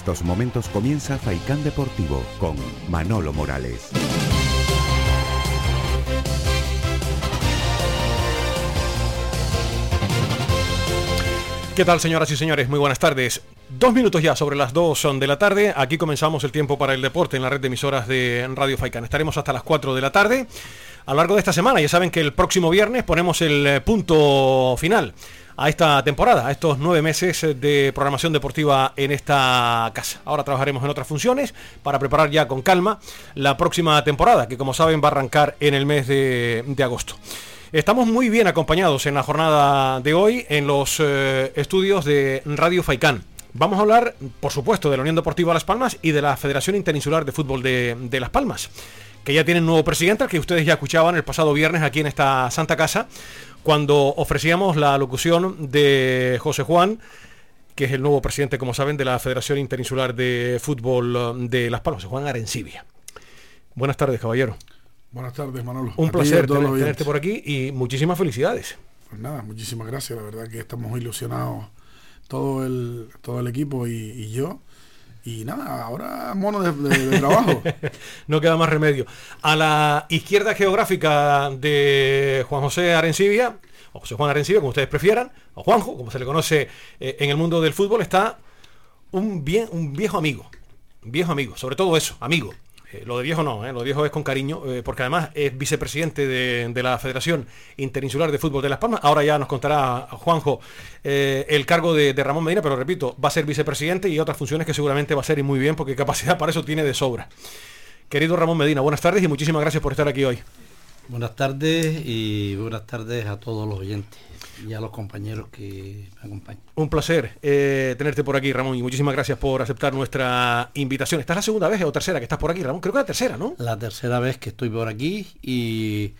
estos momentos comienza Faicán Deportivo con Manolo Morales. ¿Qué tal, señoras y señores? Muy buenas tardes. Dos minutos ya sobre las dos de la tarde. Aquí comenzamos el tiempo para el deporte en la red de emisoras de Radio Faicán. Estaremos hasta las 4 de la tarde. A lo largo de esta semana, ya saben que el próximo viernes ponemos el eh, punto final a esta temporada, a estos nueve meses de programación deportiva en esta casa. Ahora trabajaremos en otras funciones para preparar ya con calma la próxima temporada, que como saben va a arrancar en el mes de, agosto. Estamos muy bien acompañados en la jornada de hoy en los eh, estudios de Radio Faicán. Vamos a hablar, por supuesto, de la Unión Deportiva Las Palmas y de la Federación Interinsular de Fútbol de, de Las Palmas, que ya tienen nuevo presidente, al que ustedes ya escuchaban el pasado viernes aquí en esta Santa Casa, cuando ofrecíamos la locución de José Juan, que es el nuevo presidente, como saben, de la Federación Interinsular de Fútbol de Las Palmas, Juan Arencibia. Buenas tardes, caballero. Buenas tardes, Manolo. Un placer tenerte por aquí y muchísimas felicidades. Pues nada, muchísimas gracias. La verdad que estamos ilusionados todo el, todo el equipo y, yo. Y nada, ahora mono de, trabajo. no queda más remedio. A la izquierda geográfica de Juan José Arencibia, o José Juan Arencibia, como ustedes prefieran, o Juanjo, como se le conoce eh, en el mundo del fútbol, está un, bien, un viejo amigo. Un viejo amigo, sobre todo eso, amigo. Eh, lo de viejo no, eh, lo de viejo es con cariño, eh, porque además es vicepresidente de, la Federación Interinsular de Fútbol de Las Palmas. Ahora ya nos contará Juanjo el cargo de, Ramón Medina, pero repito, va a ser vicepresidente y otras funciones que seguramente va a ser y muy bien, porque capacidad para eso tiene de sobra. Querido Ramón Medina, buenas tardes y muchísimas gracias por estar aquí hoy. Buenas tardes y buenas tardes a todos los oyentes y a los compañeros que me acompañan. Un placer eh, tenerte por aquí, Ramón, y muchísimas gracias por aceptar nuestra invitación. ¿Estás la segunda vez o tercera que estás por aquí, Ramón? Creo que la tercera, ¿no? La tercera vez que estoy por aquí y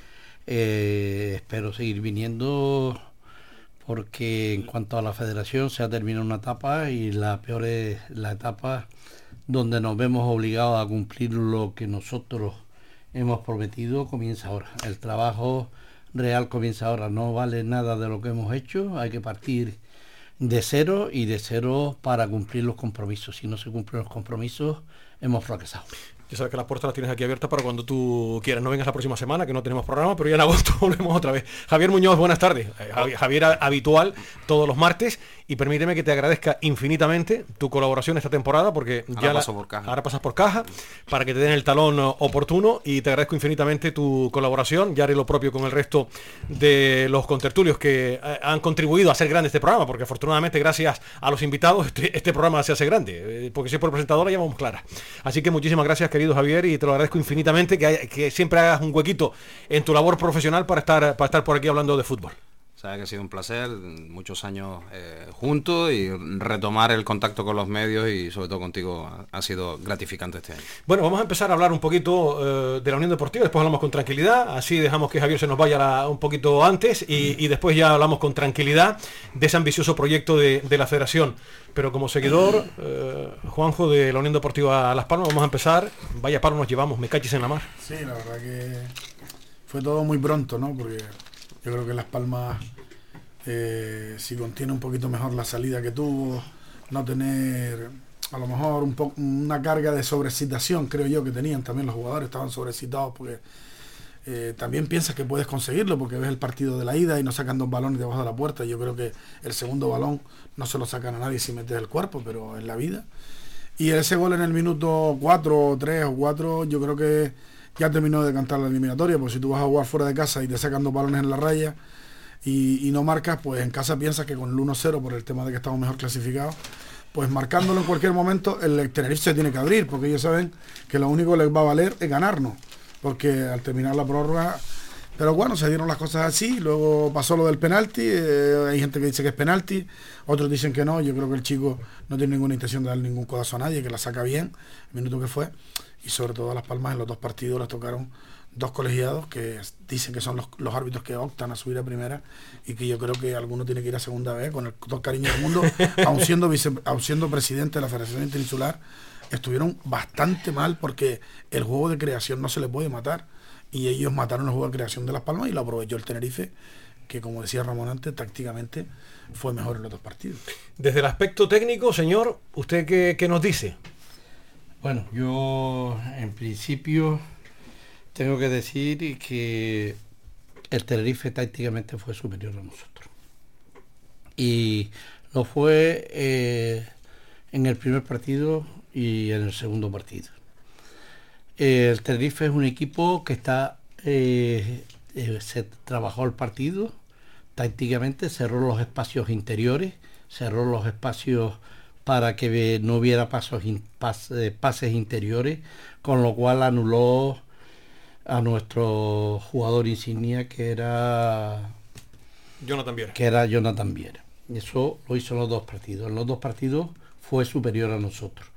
eh, espero seguir viniendo porque en cuanto a la federación se ha terminado una etapa y la peor es la etapa donde nos vemos obligados a cumplir lo que nosotros hemos prometido comienza ahora. El trabajo real comienza ahora. No vale nada de lo que hemos hecho, hay que partir de cero y de cero para cumplir los compromisos. Si no se cumplen los compromisos, hemos fracasado. Ya sabes que las puertas las tienes aquí abiertas para cuando tú quieras. No vengas la próxima semana, que no tenemos programa, pero ya en agosto volvemos otra vez. Javier Muñoz, buenas tardes. Eh, Javier habitual todos los martes y permíteme que te agradezca infinitamente tu colaboración esta temporada porque ya por caja. ahora pasas por caja para que te den el talón oportuno y te agradezco infinitamente tu colaboración. Ya haré lo propio con el resto de los contertulios que eh, han contribuido a hacer grande este programa porque afortunadamente gracias a los invitados este, este programa se hace grande eh, porque si por presentadora ya vamos clara. Así que muchísimas gracias querido Javier y te lo agradezco infinitamente que, que siempre hagas un huequito en tu labor profesional para estar, para estar por aquí hablando de fútbol. Sabe que ha sido un placer, muchos años eh, juntos y retomar el contacto con los medios y sobre todo contigo ha, sido gratificante este año. Bueno, vamos a empezar a hablar un poquito eh, de la Unión Deportiva, después hablamos con tranquilidad, así dejamos que Javier se nos vaya un poquito antes y, después ya hablamos con tranquilidad de ese ambicioso proyecto de, la federación. Pero como seguidor, eh, Juanjo de la Unión Deportiva Las Palmas, vamos a empezar. Vaya paro nos llevamos, me cachis en la mar. Sí, la verdad que fue todo muy pronto, ¿no? Porque yo creo que Las Palmas, eh, si contiene un poquito mejor la salida que tuvo, no tener a lo mejor un una carga de sobrecitación, creo yo que tenían también los jugadores, estaban sobrecitados porque eh, también piensas que puedes conseguirlo porque ves el partido de la ida y no sacan dos balones debajo de la puerta. Yo creo que el segundo balón no se lo sacan a nadie si metes el cuerpo, pero en la vida. Y ese gol en el minuto 4 o 3 o 4, yo creo que ya terminó de cantar la eliminatoria, porque si tú vas a jugar fuera de casa y te sacan dos balones en la raya y, no marcas, pues en casa piensas que con el 1-0, por el tema de que estamos mejor clasificados, pues marcándolo en cualquier momento, el Tenerife se tiene que abrir, porque ellos saben que lo único que les va a valer es ganarnos, porque al terminar la prórroga pero bueno, se dieron las cosas así, luego pasó lo del penalti, eh, hay gente que dice que es penalti, otros dicen que no, yo creo que el chico no tiene ninguna intención de dar ningún codazo a nadie, que la saca bien, el minuto que fue y sobre todo a Las Palmas en los dos partidos les tocaron dos colegiados que dicen que son los, árbitros que optan a subir a primera y que yo creo que alguno tiene que ir a segunda vez con el todo cariño del mundo, aun siendo, vice, siendo presidente de la Federación Interinsular, estuvieron bastante mal porque el juego de creación no se le puede matar y ellos mataron el juego de creación de Las Palmas y lo aprovechó el Tenerife que como decía Ramón antes, tácticamente fue mejor en los dos partidos. Desde el aspecto técnico, señor, ¿usted qué, qué nos dice? Bueno, yo en principio tengo que decir que el Tenerife tácticamente fue superior a nosotros. Y lo fue eh, en el primer partido y en el segundo partido. El Tenerife es un equipo que está eh, eh, se trabajó el partido tácticamente, cerró los espacios interiores, cerró los espacios para que no hubiera pasos pases interiores, con lo cual anuló a nuestro jugador insignia que era Jonathan Viera. Que era Jonathan Viera. Eso lo hizo en los dos partidos. En los dos partidos fue superior a nosotros.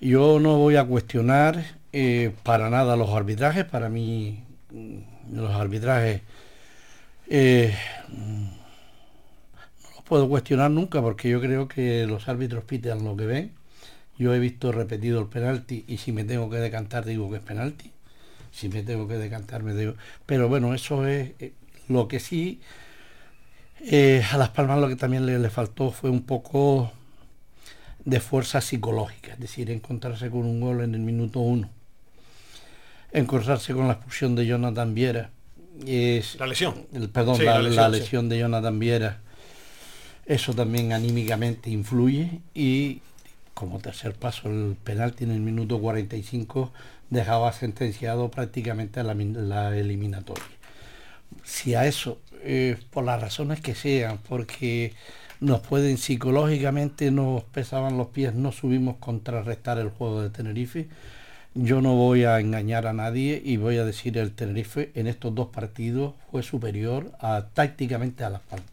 Yo no voy a cuestionar eh, para nada los arbitrajes. Para mí mm, los arbitrajes eh, puedo cuestionar nunca porque yo creo que los árbitros piten lo que ven. Yo he visto repetido el penalti y si me tengo que decantar digo que es penalti. Si me tengo que decantar me digo... Pero bueno, eso es eh, lo que sí eh, a Las Palmas lo que también le, faltó fue un poco de fuerza psicológica, es decir, encontrarse con un gol en el minuto uno, encontrarse con la expulsión de Jonathan Viera. Es, la lesión. El, perdón, la, lesión, de Jonathan Viera. Eso también anímicamente influye y como tercer paso el penalti en el minuto 45 dejaba sentenciado prácticamente la, eliminatoria. Si a eso eh, por las razones que sean, porque nos pueden psicológicamente, nos pesaban los pies, no subimos contrarrestar el juego de Tenerife. Yo no voy a engañar a nadie y voy a decir el Tenerife en estos dos partidos fue superior tácticamente a Las Palmas.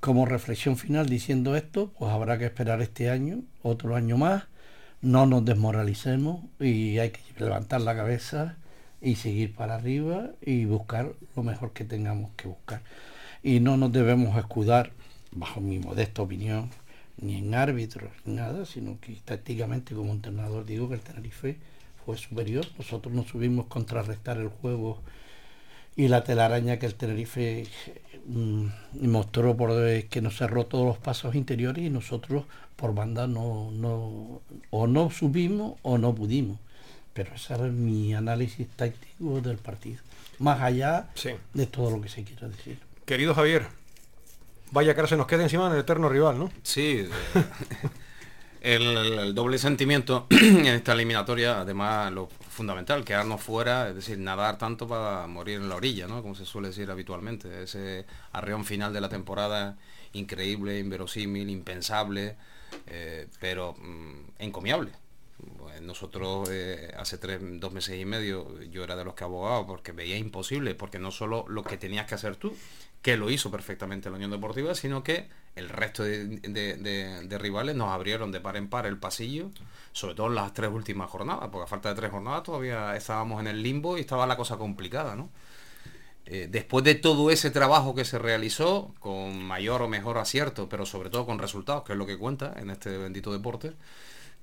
Como reflexión final diciendo esto, pues habrá que esperar este año, otro año más, no nos desmoralicemos y hay que levantar la cabeza y seguir para arriba y buscar lo mejor que tengamos que buscar. Y no nos debemos escudar, bajo mi modesta opinión, ni en árbitros, ni nada, sino que tácticamente como entrenador digo que el Tenerife fue superior. Nosotros no subimos contrarrestar el juego y la telaraña que el Tenerife mm, mostró por que nos cerró todos los pasos interiores y nosotros por banda no, no o no subimos o no pudimos. Pero ese es mi análisis táctico del partido. Más allá de todo lo que se quiera decir. Querido Javier, vaya que ahora se nos queda encima del eterno rival, ¿no? Sí. el, doble sentimiento en esta eliminatoria, además lo fundamental, quedarnos fuera, es decir, nadar tanto para morir en la orilla, ¿no? Como se suele decir habitualmente. Ese arreón final de la temporada increíble, inverosímil, impensable, eh, pero mm, encomiable nosotros eh, hace tres, dos meses y medio yo era de los que abogaba porque veía imposible, porque no solo lo que tenías que hacer tú, que lo hizo perfectamente la Unión Deportiva, sino que el resto de, rivales nos abrieron de par en par el pasillo, sobre todo en las tres últimas jornadas, porque a falta de tres jornadas todavía estábamos en el limbo y estaba la cosa complicada, ¿no? Eh, después de todo ese trabajo que se realizó, con mayor o mejor acierto, pero sobre todo con resultados, que es lo que cuenta en este bendito deporte,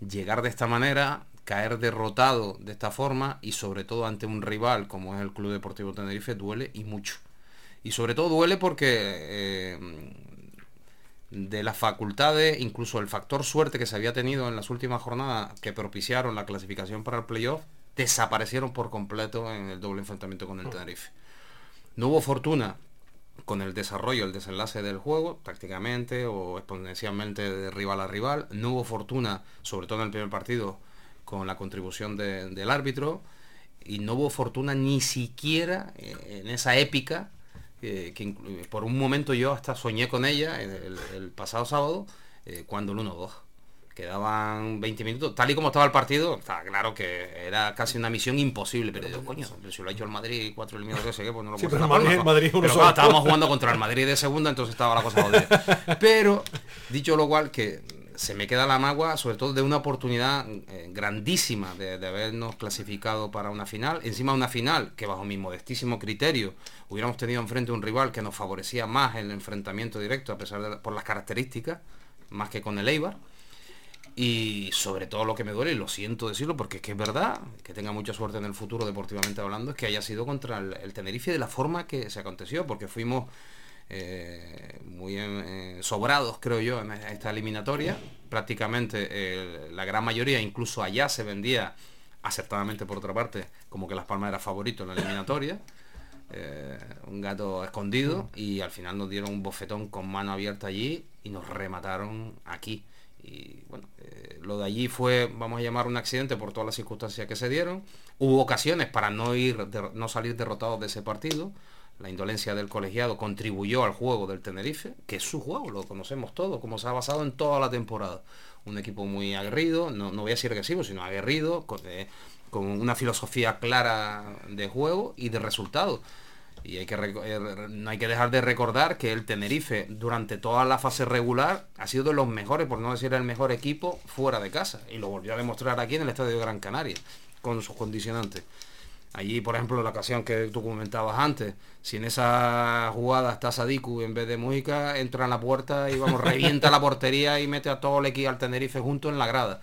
llegar de esta manera, caer derrotado de esta forma y sobre todo ante un rival como es el Club Deportivo Tenerife duele y mucho. Y sobre todo duele porque eh, de las facultades, incluso el factor suerte que se había tenido en las últimas jornadas que propiciaron la clasificación para el playoff, desaparecieron por completo en el doble enfrentamiento con el Tenerife. No hubo fortuna con el desarrollo, el desenlace del juego, prácticamente o exponencialmente de rival a rival. No hubo fortuna, sobre todo en el primer partido, con la contribución del árbitro. Y no hubo fortuna ni siquiera eh, en esa épica, eh, que por un momento yo hasta soñé con ella el, pasado sábado, eh, cuando el 1-2 quedaban 20 minutos, tal y como estaba el partido, está claro que era casi una misión imposible, pero digo, coño, si lo ha hecho el Madrid cuatro eliminados que sé pues no lo sí, pero Madrid, Madrid pero estábamos jugando contra el Madrid de segunda, entonces estaba la cosa jodida. Pero, dicho lo cual, que se me queda la magua, sobre todo de una oportunidad eh, grandísima de, habernos clasificado para una final, encima una final que bajo mi modestísimo criterio hubiéramos tenido enfrente un rival que nos favorecía más el enfrentamiento directo, a pesar de por las características, más que con el Eibar. Y sobre todo lo que me duele, y lo siento decirlo porque es que es verdad, que tenga mucha suerte en el futuro deportivamente hablando, es que haya sido contra el, Tenerife de la forma que se aconteció, porque fuimos eh, muy eh, sobrados, creo yo, en esta eliminatoria. Prácticamente la gran mayoría, incluso allá se vendía acertadamente por otra parte, como que Las Palmas era favorito en la eliminatoria. Eh, un gato escondido y al final nos dieron un bofetón con mano abierta allí y nos remataron aquí. Y bueno, eh, lo de allí fue, vamos a llamar un accidente por todas las circunstancias que se dieron. Hubo ocasiones para no ir, no salir derrotados de ese partido. La indolencia del colegiado contribuyó al juego del Tenerife, que es su juego, lo conocemos todos, como se ha basado en toda la temporada. Un equipo muy aguerrido, no, voy a decir agresivo, sino aguerrido, con, eh, una filosofía clara de juego y de resultados. Y hay que, eh, no hay que dejar de recordar que el Tenerife durante toda la fase regular ha sido de los mejores, por no decir el mejor equipo, fuera de casa. Y lo volvió a demostrar aquí en el Estadio de Gran Canaria, con sus condicionantes. Allí, por ejemplo, la ocasión que tú comentabas antes, si en esa jugada está Sadiku en vez de Mujica, entra en la puerta y vamos, revienta la portería y mete a todo el equipo al Tenerife junto en la grada.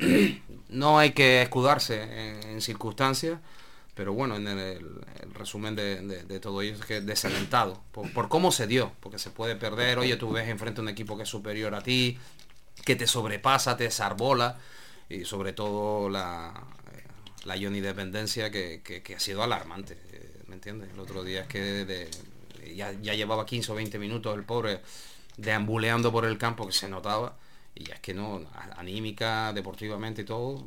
no hay que escudarse en, circunstancias, pero bueno, en el, resumen de, todo ello es que desalentado por, cómo se dio, porque se puede perder, oye, tú ves enfrente a un equipo que es superior a ti, que te sobrepasa, te desarbola, y sobre todo la, la Dependencia que, que, ha sido alarmante, ¿me entiendes? El otro día es que ya, ya llevaba 15 o 20 minutos el pobre deambuleando por el campo que se notaba y es que no, anímica, deportivamente y todo,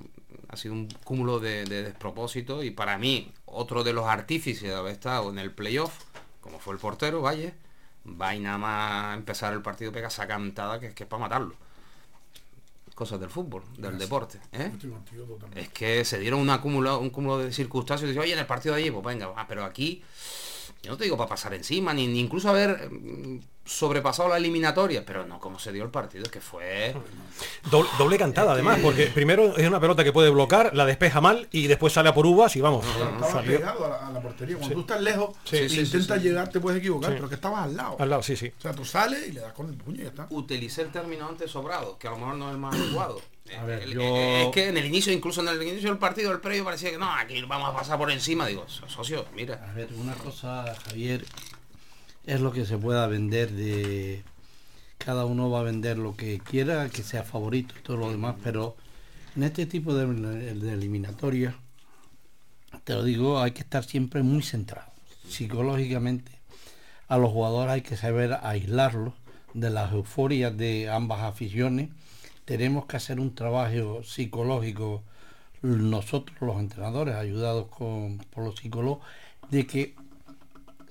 ha sido un cúmulo de, de despropósitos y para mí, otro de los artífices de haber estado en el playoff, como fue el portero, Valle, va y nada más empezar el partido pega esa cantada que, que es para matarlo. Cosas del fútbol, del deporte. ¿eh? Es que se dieron un acúmulo, un cúmulo de circunstancias y dice, oye, en el partido de allí, pues venga, pero aquí yo no te digo para pasar encima, ni, incluso haber sobrepasado la eliminatoria, pero no como se dio el partido, es que fue... Doble, cantada además, porque primero es una pelota que puede bloquear, la despeja mal y después sale a por uvas y vamos. pegado a la, portería. Cuando tú estás lejos e intentas llegar, te puedes equivocar, pero que estabas al lado. Al lado, sí, sí. O sea, tú sales y le das con el puño y ya está. Utilicé el término antes sobrado, que a lo mejor no es el más adecuado. Es que en el inicio, incluso en el inicio del partido, el previo parecía que no, aquí vamos a pasar por encima. Digo, socio, mira. A ver, una cosa, Javier, es lo que se pueda vender de. Cada uno va a vender lo que quiera, que sea favorito y todo lo demás, pero en este tipo de, de te lo digo, hay que estar siempre muy centrado. Psicológicamente, a los jugadores hay que saber aislarlos de las euforias de ambas aficiones tenemos que hacer un trabajo psicológico nosotros los entrenadores ayudados con, por los psicólogos de que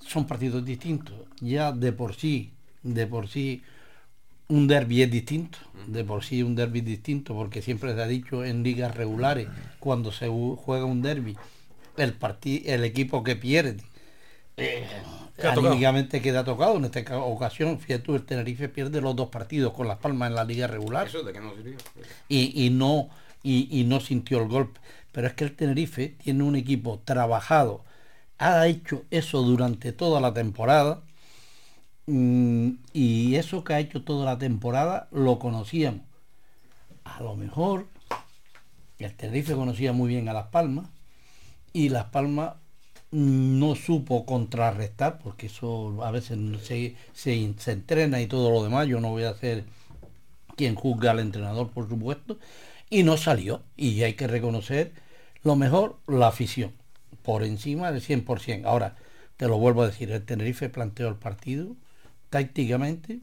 son partidos distintos ya de por sí de por sí un derby es distinto de por sí un derby es distinto porque siempre se ha dicho en ligas regulares cuando se juega un derby el el equipo que pierde eh, anímicamente queda tocado. En esta ocasión, fíjate el Tenerife pierde los dos partidos con Las Palmas en la liga regular. y, y, no, y, no sintió el golpe. Pero es que el Tenerife tiene un equipo trabajado, ha hecho eso durante toda la temporada. Mm, y eso que ha hecho toda la temporada lo conocíamos. A lo mejor el Tenerife conocía muy bien a Las Palmas y Las Palmas no supo contrarrestar, porque eso a veces se, se, entrena y todo lo demás, yo no voy a ser quien juzga al entrenador, por supuesto, y no salió. Y hay que reconocer lo mejor, la afición, por encima del 100%. Ahora, te lo vuelvo a decir, el Tenerife planteó el partido tácticamente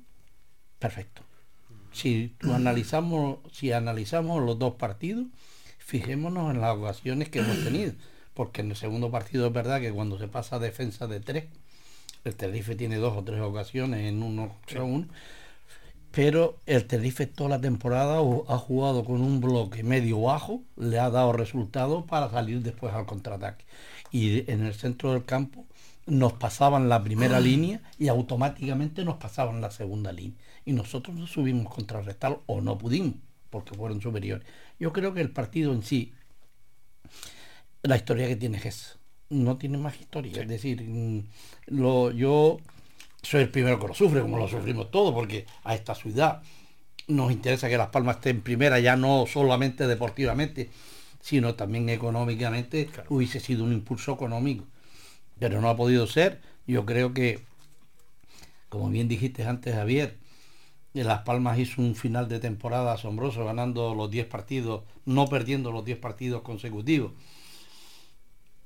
perfecto. Si analizamos, si analizamos los dos partidos, fijémonos en las ocasiones que hemos tenido porque en el segundo partido es verdad que cuando se pasa a defensa de tres, el Tenerife tiene dos o tres ocasiones en uno uno, pero el Tenerife toda la temporada ha jugado con un bloque medio bajo, le ha dado resultados para salir después al contraataque. Y en el centro del campo nos pasaban la primera ah. línea y automáticamente nos pasaban la segunda línea. Y nosotros no subimos contrarrestar o no pudimos, porque fueron superiores. Yo creo que el partido en sí la historia que tiene Gess. No tiene más historia. Es decir, mm, lo, yo soy el primero que lo sufre, como lo sufrimos todos, porque a esta ciudad nos interesa que Las Palmas esté en primera, ya no solamente deportivamente, sino también económicamente, hubiese sido un impulso económico. Pero no ha podido ser. Yo creo que, como bien dijiste antes, Javier, Las Palmas hizo un final de temporada asombroso, ganando los 10 partidos, no perdiendo los 10 partidos consecutivos.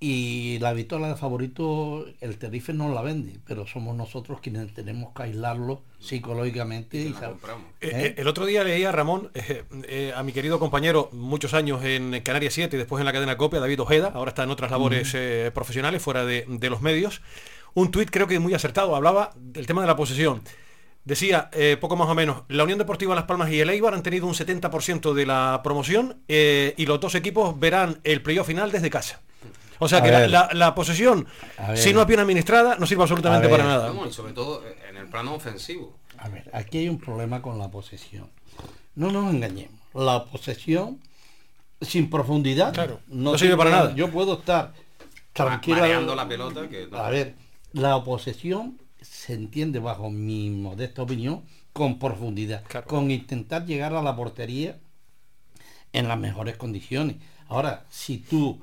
Y la victoria de favorito, el Tenerife no la vende, pero somos nosotros quienes tenemos que aislarlo psicológicamente. Y, eh, ¿Eh? El otro día leía a Ramón, eh, a mi querido compañero, muchos años en Canarias 7 y después en la cadena Copia, David Ojeda, ahora está en otras labores profesionales fuera de, de, los medios, un tuit creo que muy acertado, hablaba del tema de la posesión. Decía, poco más o menos, la Unión Deportiva Las Palmas y el Eibar han tenido un 70% de la promoción y los dos equipos verán el playoff final desde casa. O sea que la, posesión, si no es bien administrada, no sirve absolutamente para nada. sobre todo en el plano ofensivo. A ver, aquí hay un problema con la posesión. No nos engañemos. La posesión sin profundidad no, sirve para nada. Yo puedo estar tranquilo. la pelota. A ver, la posesión se entiende bajo mi modesta opinión con profundidad, con intentar llegar a la portería en las mejores condiciones. Ahora, si tú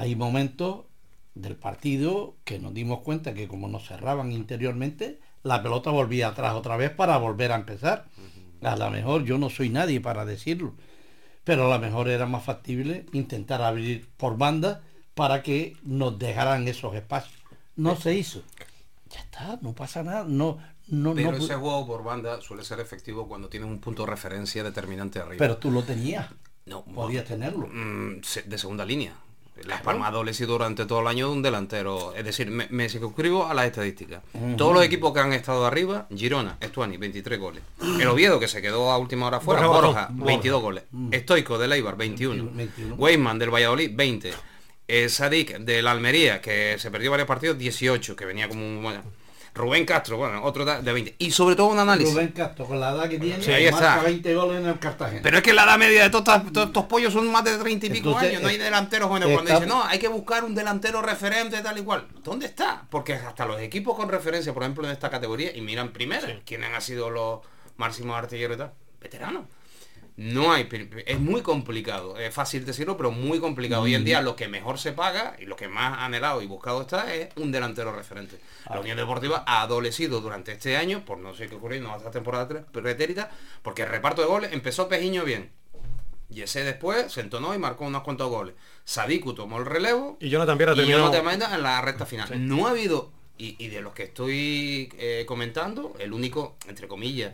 hay momentos del partido que nos dimos cuenta que como nos cerraban interiormente, la pelota volvía atrás otra vez para volver a empezar. A lo mejor yo no soy nadie para decirlo, pero a lo mejor era más factible intentar abrir por banda para que nos dejaran esos espacios. No se hizo. Ya está, no pasa nada. No, no, pero ese juego por banda suele ser efectivo cuando tienes un punto de referencia determinante arriba. Pero tú lo tenías. No, podías tenerlo. Mm, de segunda línea. La Palma ha adolecido durante todo el año de un delantero. Es decir, me, me circunscribo a las estadísticas. Todos los equipos que han estado arriba, Girona, Estuani, 23 goles. El Oviedo, que se quedó a última hora fuera, Borja, 22 goles. Estoico del Eibar, 21. 21. Weisman del Valladolid, 20. Eh, Sadik del Almería, que se perdió varios partidos, 18, que venía como un... Rubén Castro, bueno, otro de 20. Y sobre todo un análisis. Rubén Castro, con la edad que tiene, sí, ahí marca 20 goles en el Cartagena. Pero es que la edad media de todos estos pollos son más de 30 y pico años. No hay delanteros jóvenes. Cuando dicen, no, hay que buscar un delantero referente, tal y cual. ¿Dónde está? Porque hasta los equipos con referencia, por ejemplo, en esta categoría, y miran primero, quiénes han sido los máximos artilleros y tal, veteranos. No hay, es muy complicado, es fácil decirlo, pero muy complicado. Hoy en día lo que mejor se paga y lo que más anhelado y buscado está es un delantero referente. La ah. Unión Deportiva ha adolecido durante este año, por no sé qué ocurrió, no hasta temporada pretérita, porque el reparto de goles empezó Pejiño bien. Y ese después se entonó y marcó unos cuantos goles. Sadiku tomó el relevo. Y Jonathan Viera terminó. en la recta final. No ha habido, y, de los que estoy eh, comentando, el único, entre comillas,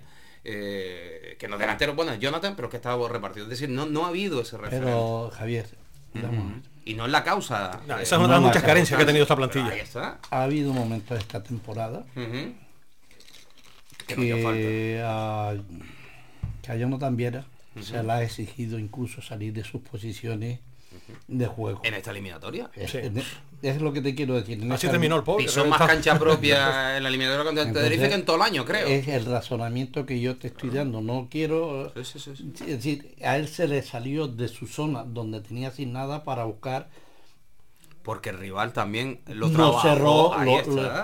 eh, que no delantero, bueno, Jonathan, pero que estaba repartido. Es decir, no, no ha habido ese referente. Pero, Javier, y no es la causa. esa es una de las muchas carencias que ha tenido esta plantilla. Ha habido momentos de esta temporada que, a, que a Jonathan Viera se le ha exigido incluso salir de sus posiciones de juego. ¿En esta eliminatoria? Es, lo que te quiero decir. Así terminó el pobre. Y son más cancha propia en la eliminatoria contra el Tenerife que en todo el año, creo. Es el razonamiento que yo te estoy dando. No quiero... es decir, a él se le salió de su zona donde tenía sin nada para buscar... Porque el rival también lo trabajó. cerró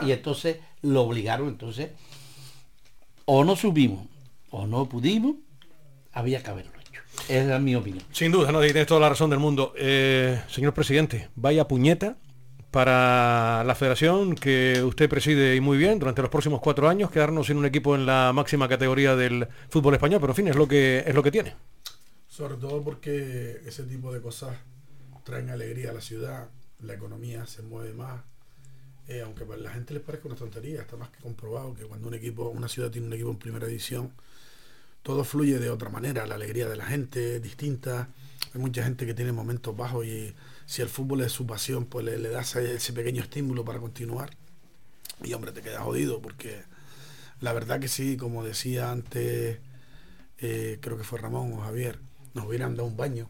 y entonces lo obligaron. Entonces, o no subimos o no pudimos, había que haberlo. Esa es mi opinión. Sin duda, no, tienes toda la razón del mundo. Eh, señor presidente, vaya puñeta para la federación que usted preside y muy bien durante los próximos cuatro años, quedarnos sin un equipo en la máxima categoría del fútbol español, pero en fin, es lo que, es lo que tiene. Sobre todo porque ese tipo de cosas traen alegría a la ciudad, la economía se mueve más. Eh, aunque para la gente les parezca una tontería, está más que comprobado que cuando un equipo, una ciudad tiene un equipo en primera división, todo fluye de otra manera, la alegría de la gente es distinta, hay mucha gente que tiene momentos bajos y si el fútbol es su pasión, pues le, das ese pequeño estímulo para continuar. Y hombre, te quedas jodido porque la verdad que sí, como decía antes, eh, creo que fue Ramón o Javier, nos hubieran dado un baño,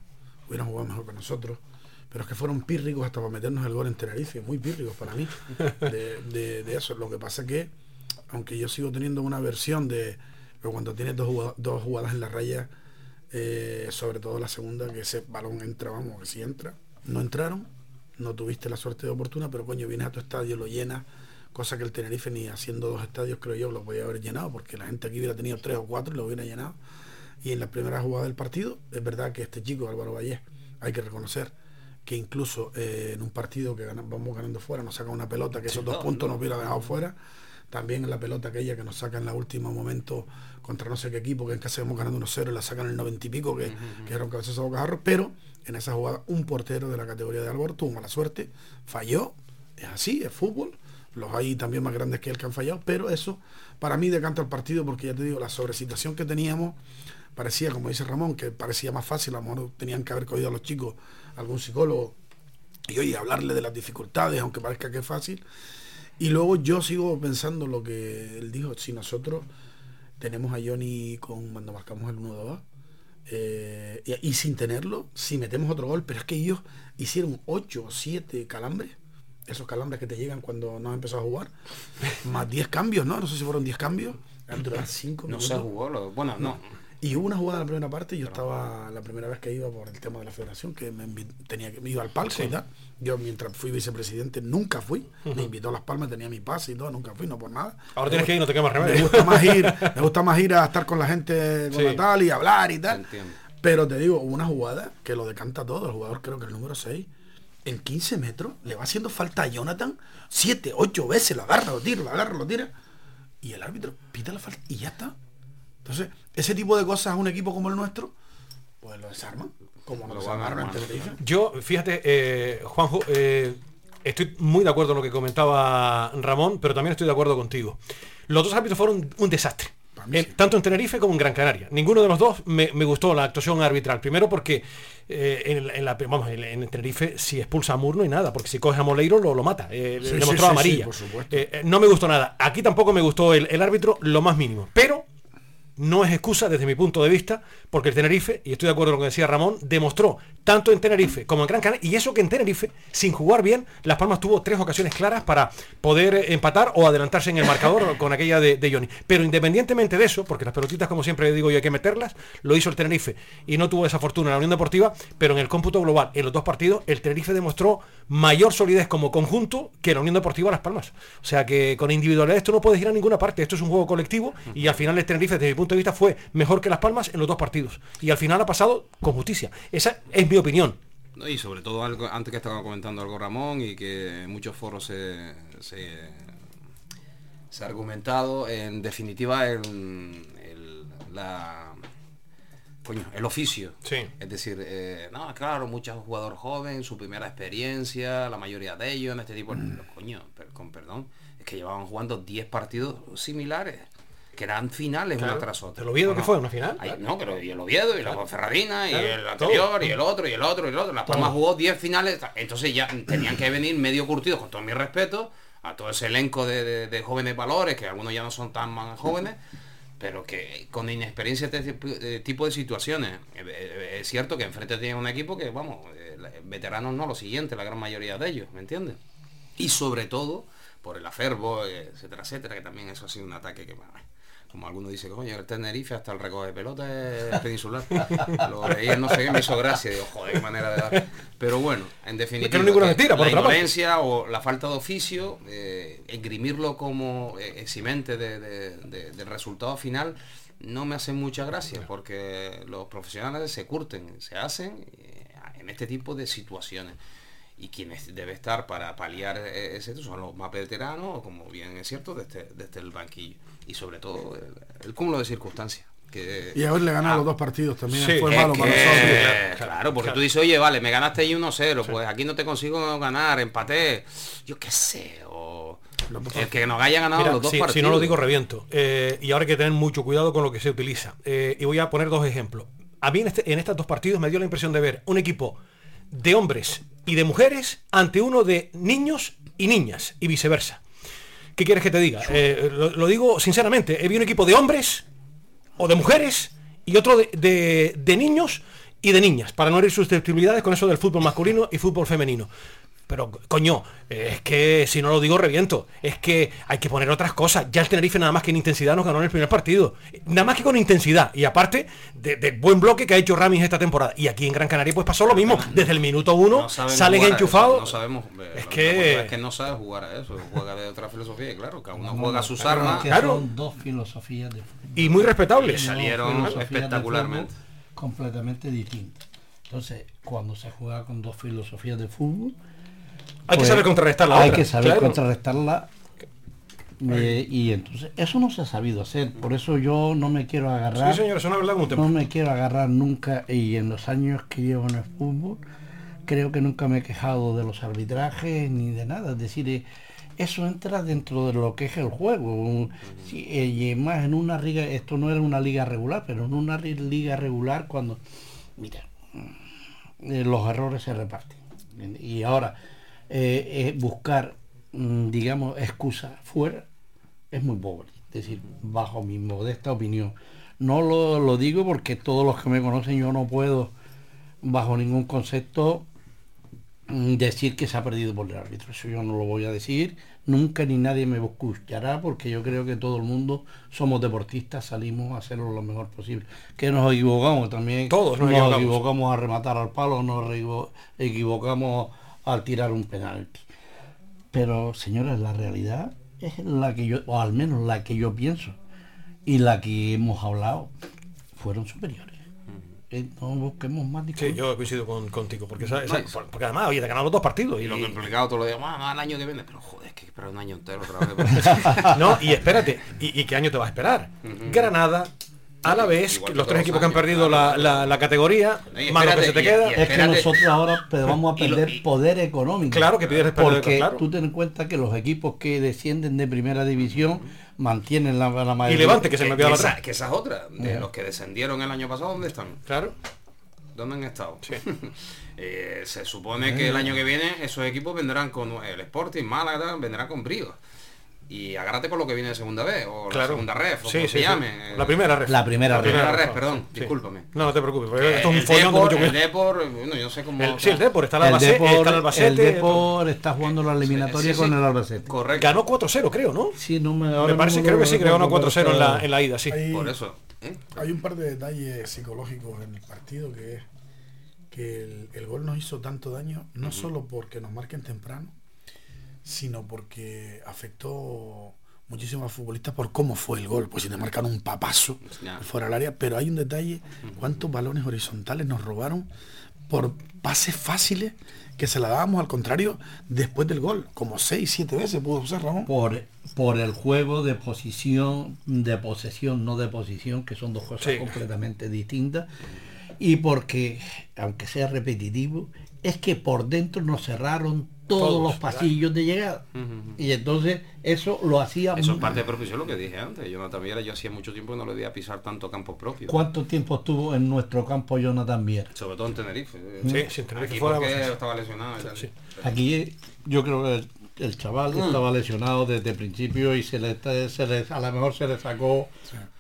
hubieran jugado mejor que nosotros. Pero es que fueron pírricos hasta para meternos el gol en Tenerife, muy pírricos para mí de, de, de eso. Lo que pasa que, aunque yo sigo teniendo una versión de, pero cuando tienes dos, dos jugadas en la raya, eh, sobre todo la segunda, que ese balón entra, vamos, que si entra, no entraron, no tuviste la suerte de oportuna, pero coño, vienes a tu estadio, lo llenas, cosa que el Tenerife ni haciendo dos estadios, creo yo, lo podía haber llenado, porque la gente aquí hubiera tenido tres o cuatro y lo hubiera llenado. Y en la primera jugada del partido, es verdad que este chico, Álvaro Valle, hay que reconocer que incluso eh, en un partido que vamos ganando fuera, nos saca una pelota, que esos dos puntos nos hubiera dejado fuera. También en la pelota aquella que nos saca en el último momento contra no sé qué equipo, que en casa vamos ganando 1-0 y la sacan el 90 y pico, que, que era un cabezazo bocajarro, pero en esa jugada un portero de la categoría de Álvaro tuvo mala suerte, falló, es así, es fútbol, los hay también más grandes que él que han fallado, pero eso para mí decanta el partido porque ya te digo, la sobrecitación que teníamos parecía, como dice Ramón, que parecía más fácil, a lo mejor tenían que haber cogido a los chicos algún psicólogo y oye, hablarle de las dificultades, aunque parezca que es fácil. Y luego yo sigo pensando lo que él dijo, si nosotros tenemos a Johnny con cuando marcamos el 1-2, eh, y, y, sin tenerlo, si metemos otro gol, pero es que ellos hicieron 8 o 7 calambres, esos calambres que te llegan cuando no has empezado a jugar, más 10 cambios, ¿no? No sé si fueron 10 cambios, durar 5 No se jugó, bueno, no. Y hubo una jugada en la primera parte, yo estaba la primera vez que iba por el tema de la federación, que me tenía que me iba al palco y tal. Yo mientras fui vicepresidente nunca fui, me invitó a Las Palmas, tenía mi pase y todo, nunca fui, no por nada. Ahora tienes que ir, no te quemas remedio. Me gusta más ir, me gusta más ir a estar con la gente con tal y hablar y tal. Pero te digo, hubo una jugada que lo decanta todo, el jugador creo que el número 6, en 15 metros, le va haciendo falta a Jonathan, 7, 8 veces, lo agarra, lo tira, lo agarra, lo tira, y el árbitro pita la falta y ya está. Entonces, ese tipo de cosas a un equipo como el nuestro, pues lo desarman. Como lo desarmaron en Yo, fíjate, eh, Juanjo, eh, estoy muy de acuerdo en lo que comentaba Ramón, pero también estoy de acuerdo contigo. Los dos árbitros fueron un desastre. tanto en Tenerife como en Gran Canaria. Ninguno de los dos me, gustó la actuación arbitral. Primero porque eh, en, la, vamos, en, Tenerife si expulsa a Murno y nada, porque si coge a Moleiro lo, lo mata. le mostró amarilla. no me gustó nada. Aquí tampoco me gustó el, el árbitro lo más mínimo. Pero no es excusa desde mi punto de vista, porque el Tenerife, y estoy de acuerdo con lo que decía Ramón, demostró tanto en Tenerife como en Gran Canaria, y eso que en Tenerife, sin jugar bien, Las Palmas tuvo tres ocasiones claras para poder empatar o adelantarse en el marcador con aquella de, de, Johnny. Pero independientemente de eso, porque las pelotitas, como siempre digo yo, hay que meterlas, lo hizo el Tenerife y no tuvo esa fortuna en la Unión Deportiva, pero en el cómputo global, en los dos partidos, el Tenerife demostró mayor solidez como conjunto que la Unión Deportiva Las Palmas. O sea que con individualidad esto no puedes ir a ninguna parte, esto es un juego colectivo y al final el Tenerife, desde mi punto de vista, fue mejor que Las Palmas en los dos partidos. Y al final ha pasado con justicia. Esa es mi opinión. Y sobre todo algo, antes que estaba comentando algo Ramón y que en muchos foros se, se, ha argumentado, en definitiva el, la, el oficio. Es decir, eh, no, claro, muchos jugadores jóvenes, su primera experiencia, la mayoría de ellos en este tipo, coño, con perdón, es que llevaban jugando 10 partidos similares que eran finales una tras otra. ¿El Oviedo que fue? ¿Una final? no, pero y el Oviedo, y la Ferradina, y el anterior, y el otro, y el otro, y el otro. Las Palmas jugó 10 finales, entonces ya tenían que venir medio curtidos, con todo mi respeto, a todo ese elenco de, jóvenes valores, que algunos ya no son tan más jóvenes, pero que con inexperiencia de este tipo de situaciones. Eh, eh, es cierto que enfrente tienen un equipo que, vamos, eh, veteranos no, lo siguiente, la gran mayoría de ellos, ¿me entiendes? Y sobre todo por el acervo, etcétera, etcétera, que también eso ha sido un ataque que como alguno dice, coño, el Tenerife hasta el recoge de pelota es peninsular. Lo leí, no sé qué, me hizo gracia. Digo, joder, qué manera de dar. Pero bueno, en definitiva, la violencia o la falta de oficio, eh, esgrimirlo como eh, eximente de, del resultado final, no me hace mucha gracia, porque los profesionales se curten, se hacen eh, en este tipo de situaciones y quienes debe estar para paliar ese son los más veteranos, como bien es cierto, desde, desde el banquillo y sobre todo el, cúmulo de circunstancias. Que, y haberle ganado los dos partidos también fue malo para nosotros. Claro, porque tú dices, oye, vale, me ganaste ahí 1-0, pues aquí no te consigo ganar, empaté, yo qué sé, o el que nos haya ganado los dos partidos. Si no lo digo, reviento. Eh, y ahora hay que tener mucho cuidado con lo que se utiliza. Eh, y voy a poner dos ejemplos. A mí en, este, en estos dos partidos me dio la impresión de ver un equipo de hombres y de mujeres ante uno de niños y niñas y viceversa. ¿Qué quieres que te diga? Eh, lo, digo sinceramente, he visto un equipo de hombres o de mujeres y otro de, niños y de niñas, para no herir susceptibilidades con eso del fútbol masculino y fútbol femenino. Pero coño, es que si no lo digo reviento. Es que hay que poner otras cosas. Ya el Tenerife nada más que en intensidad nos ganó en el primer partido. Nada más que con intensidad. Y aparte del buen bloque que ha hecho Ramis esta temporada. Y aquí en Gran Canaria pues pasó lo mismo. Desde el minuto uno salen enchufados. No sabemos. Eh, es que... es que no sabe jugar a eso. Juega de otra filosofía. Y claro, cada uno juega sus armas. Claro. Son dos filosofías de Y muy respetables. salieron espectacularmente. Completamente distintas. Entonces, cuando se juega con dos filosofías de fútbol, hay que pues, saber contrarrestarla. Hay que saber contrarrestarla. Eh, y entonces, eso no se ha sabido hacer. Por eso yo no me quiero agarrar. Sí, señor, eso no, verdad, no me quiero agarrar nunca. Y en los años que llevo en el fútbol, creo que nunca me he quejado de los arbitrajes ni de nada. Es decir, eh, eso entra dentro de lo que es el juego. Eh, y más en una liga, esto no era una liga regular, pero en una liga regular cuando, mira, los errores se reparten. Y ahora, eh, buscar, mm, digamos, excusa fuera es muy pobre. Es decir, bajo mi modesta opinión. No lo, lo, digo porque todos los que me conocen yo no puedo, bajo ningún concepto, mm, decir que se ha perdido por el árbitro. Eso yo no lo voy a decir nunca ni nadie me escuchará porque yo creo que todo el mundo somos deportistas, salimos a hacerlo lo mejor posible. Que nos equivocamos también. Todos nos, equivocamos. a rematar al palo, nos equivocamos al tirar un penalti. Pero señores, la realidad es la que yo, o al menos la que yo pienso y la que hemos hablado, fueron superiores no busquemos más Sí, yo coincido con, contigo, porque, porque además había ganado los dos partidos. Y, lo que implicado todos los días, más, el año que viene, pero joder, es que esperar un año entero otra vez. no, y espérate, ¿y, qué año te va a esperar? Granada, a la vez, los tres equipos que han perdido la, la, categoría, más lo que se te queda. es que nosotros ahora vamos a perder poder económico. Claro que pierdes Porque tú ten en cuenta que los equipos que descienden de primera división mantienen la, la mayoría. Y Levante, que se me olvidó la Que esa es otra. De los que descendieron el año pasado, ¿dónde están? Claro. ¿Dónde han estado? Eh, se supone que el año que viene esos equipos vendrán con el Sporting, Málaga, vendrán con brío y agárrate con lo que viene de segunda vez o la segunda ref o sí, sí, llame. La primera ref. La primera, la primera ref, perdón, discúlpame. No, no te preocupes, porque esto es un follón de mucho El Depor, bueno, yo sé cómo Sí, el Depor está el Albacete, el Depor, está el Albacete. El Depor está jugando la eliminatoria con el Albacete. Correcto. Ganó 4-0, creo, ¿no? Sí, no me Me parece, creo que sí, que ganó 4-0 en la en la ida, sí. Por eso. ¿eh? Hay un par de detalles psicológicos en el partido que es que el, el gol nos hizo tanto daño no solo porque nos marquen temprano, sino porque afectó muchísimos futbolistas por cómo fue el gol, pues si te marcan un papazo fuera del área, pero hay un detalle, cuántos balones horizontales nos robaron por pases fáciles que se la dábamos al contrario después del gol, como 6, 7 veces pudo usar Ramón. Por, por el juego de posición, de posesión, no de posición, que son dos cosas completamente distintas, y porque, aunque sea repetitivo, es que por dentro nos cerraron todos, los pasillos de llegada. Y entonces eso lo hacía... Eso es parte de propio, lo que dije antes. Jonathan Viera, yo hacía mucho tiempo que no le veía pisar tanto campo propio. ¿Cuánto tiempo estuvo en nuestro campo Jonathan Viera? Sobre todo en Tenerife. Sí, sí en Tenerife Aquí estaba lesionado. Aquí yo creo que el chaval mm. estaba lesionado desde el principio y se le, se le, a lo mejor se le sacó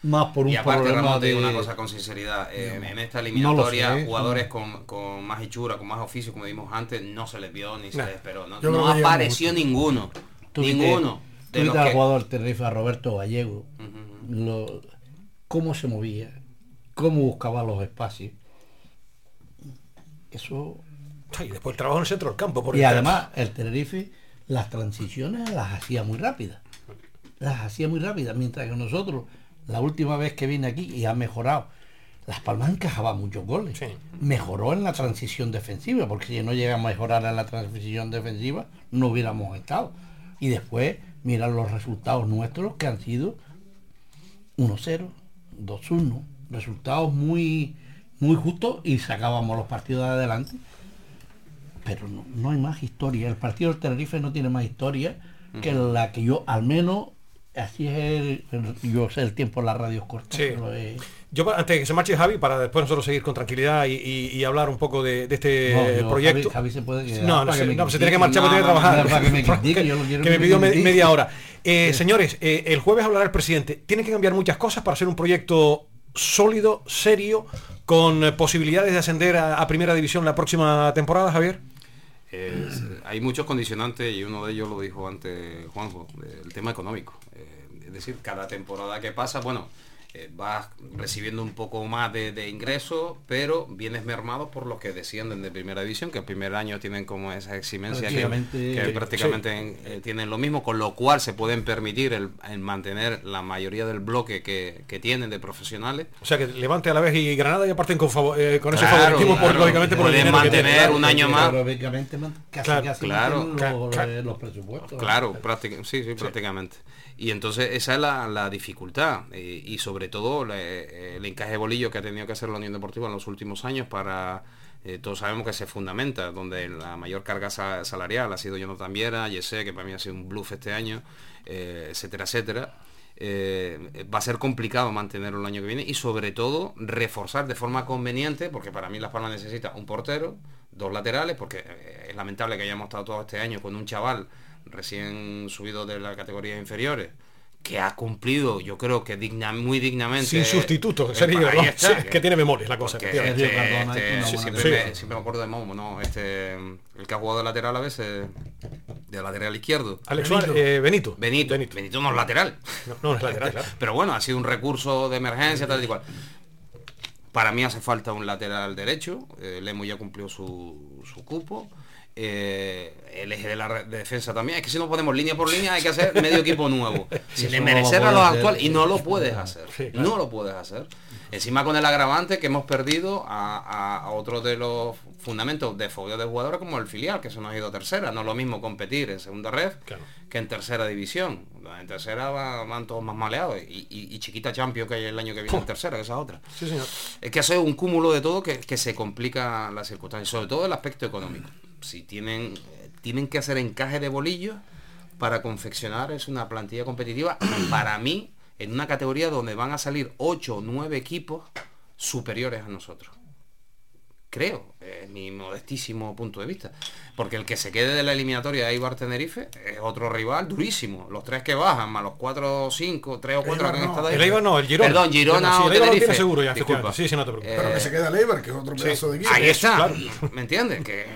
más por un y aparte, problema de... una cosa con sinceridad, eh, en esta eliminatoria jugadores con, con, más hechura, con más oficio, como vimos antes, no se les vio ni se les esperó. No, apareció ninguno. ninguno. De los al jugador Tenerife, a Roberto Gallego, cómo se movía, cómo buscaba los espacios. Eso... Y después trabajo en el centro del campo. Por y además el Tenerife las transiciones las hacía muy rápidas. Las hacía muy rápidas, mientras que nosotros, la última vez que vine aquí y ha mejorado, Las Palmas encajaba muchos goles. Mejoró en la transición defensiva, porque si no llega a mejorar en la transición defensiva, no hubiéramos estado. Y después, mirar los resultados nuestros que han sido 1-0, 2-1, resultados muy, muy justos y sacábamos los partidos de adelante pero no, hay más historia. El partido del Tenerife no tiene más historia que la que yo, al menos, así es el, yo sé el tiempo en la radio corta. Yo antes de que se marche Javi, para después nosotros seguir con tranquilidad y, hablar un poco de, este proyecto. Javi, se puede quedar no, no, se, se tiene que marchar porque tiene que trabajar. que me, pidió media hora. Eh, señores, eh, el jueves hablará el presidente. Tiene que cambiar muchas cosas para ser un proyecto sólido, serio, con eh, posibilidades de ascender a primera división la próxima temporada, Javier. Hay muchos condicionantes y uno de ellos lo dijo antes Juanjo, el tema económico. Eh, es decir, cada temporada que pasa, bueno, eh, vas recibiendo un poco más de, ingresos, pero vienes mermado por los que descienden de primera división, que el primer año tienen como esa eximencia que, prácticamente eh, tienen lo mismo, con lo cual se pueden permitir el, mantener la mayoría del bloque que, tienen de profesionales. O sea que Levante a la vez y Granada ya parten con, eh, con ese favoritismo por, lógicamente por el mantener un año más. claro, los, presupuestos. Claro, sí, sí, prácticamente. Y entonces esa es la, dificultad y sobre todo eh, el encaje de bolillo que ha tenido que hacer la Unión Deportiva en los últimos años para, eh, todos sabemos que se fundamenta, donde la mayor carga salarial ha sido Jonathan Viera, Yese, que para mí ha sido un bluff este año, etcétera, etcétera. va a ser complicado mantenerlo el año que viene y sobre todo reforzar de forma conveniente, porque para mí Las Palmas necesita un portero, dos laterales, porque es lamentable que hayamos estado todo este año con un chaval recién subido de las categorías inferiores, que ha cumplido, yo creo que digna, muy dignamente. Sin sustituto, que tiene memoria la cosa. Este, este, siempre, me, acuerdo de Momo, ¿no? Este, el que ha jugado de lateral a veces, de lateral izquierdo. Alex eh, Benito. Benito. Benito. no es lateral. No, es lateral, Pero bueno, ha sido un recurso de emergencia, tal y cual. Para mí hace falta un lateral derecho. Eh, Lemo ya cumplió su, su cupo. Eh, el eje de la defensa también. Es que si no ponemos línea por línea hay que hacer medio equipo nuevo. Sin merecer a los actuales. Y no lo puedes hacer. No lo puedes hacer. Encima con el agravante que hemos perdido a, a, otro de los fundamentos de fogueo de jugadores como el filial, que se nos ha ido a tercera. No es lo mismo competir en segunda red que en tercera división. En tercera van, todos más maleados. Y, chiquita champion que hay el año que viene en tercera, que esa otra. Es que hace un cúmulo de todo que, que se complica las circunstancias, sobre todo el aspecto económico si tienen, tienen que hacer encaje de bolillos para confeccionar es una plantilla competitiva para mí en una categoría donde van a salir 8 o 9 equipos superiores a nosotros creo, es mi modestísimo punto de vista. Porque el que se quede de la eliminatoria de Ibar Tenerife es otro rival durísimo. Los tres que bajan, más los cuatro o cinco, tres o cuatro que han estado ahí. El Eibar no, el Girona. Perdón, Girona o Tenerife. seguro ya, Sí, sí, no te preocupes. Pero que se quede el Eibar, que es otro pedazo de equipo. Ahí está. ¿Me entiendes? Que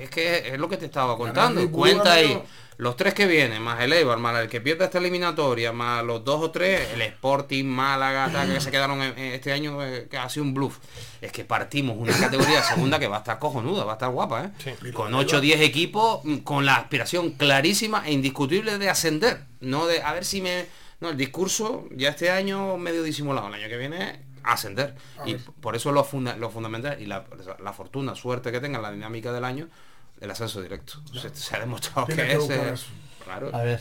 es que es lo que te estaba contando. Cuenta ahí los tres que vienen, más el Eibar, más el que pierde esta eliminatoria, más los dos o tres, el Sporting, Málaga, que se quedaron este año, eh, que ha sido un bluff. Es que partimos una categoría segunda que va a estar cojonuda, va a estar guapa, ¿eh? Con 8 o 10 equipos, mm, con la aspiración clarísima e indiscutible de ascender. No de, a ver si me... No, el discurso ya este año medio disimulado, el año que viene ascender. y por eso lo, lo fundamental y la, la fortuna, suerte que tenga la dinámica del año, el ascenso directo. Se, ha demostrado que, es... Eh, a ver,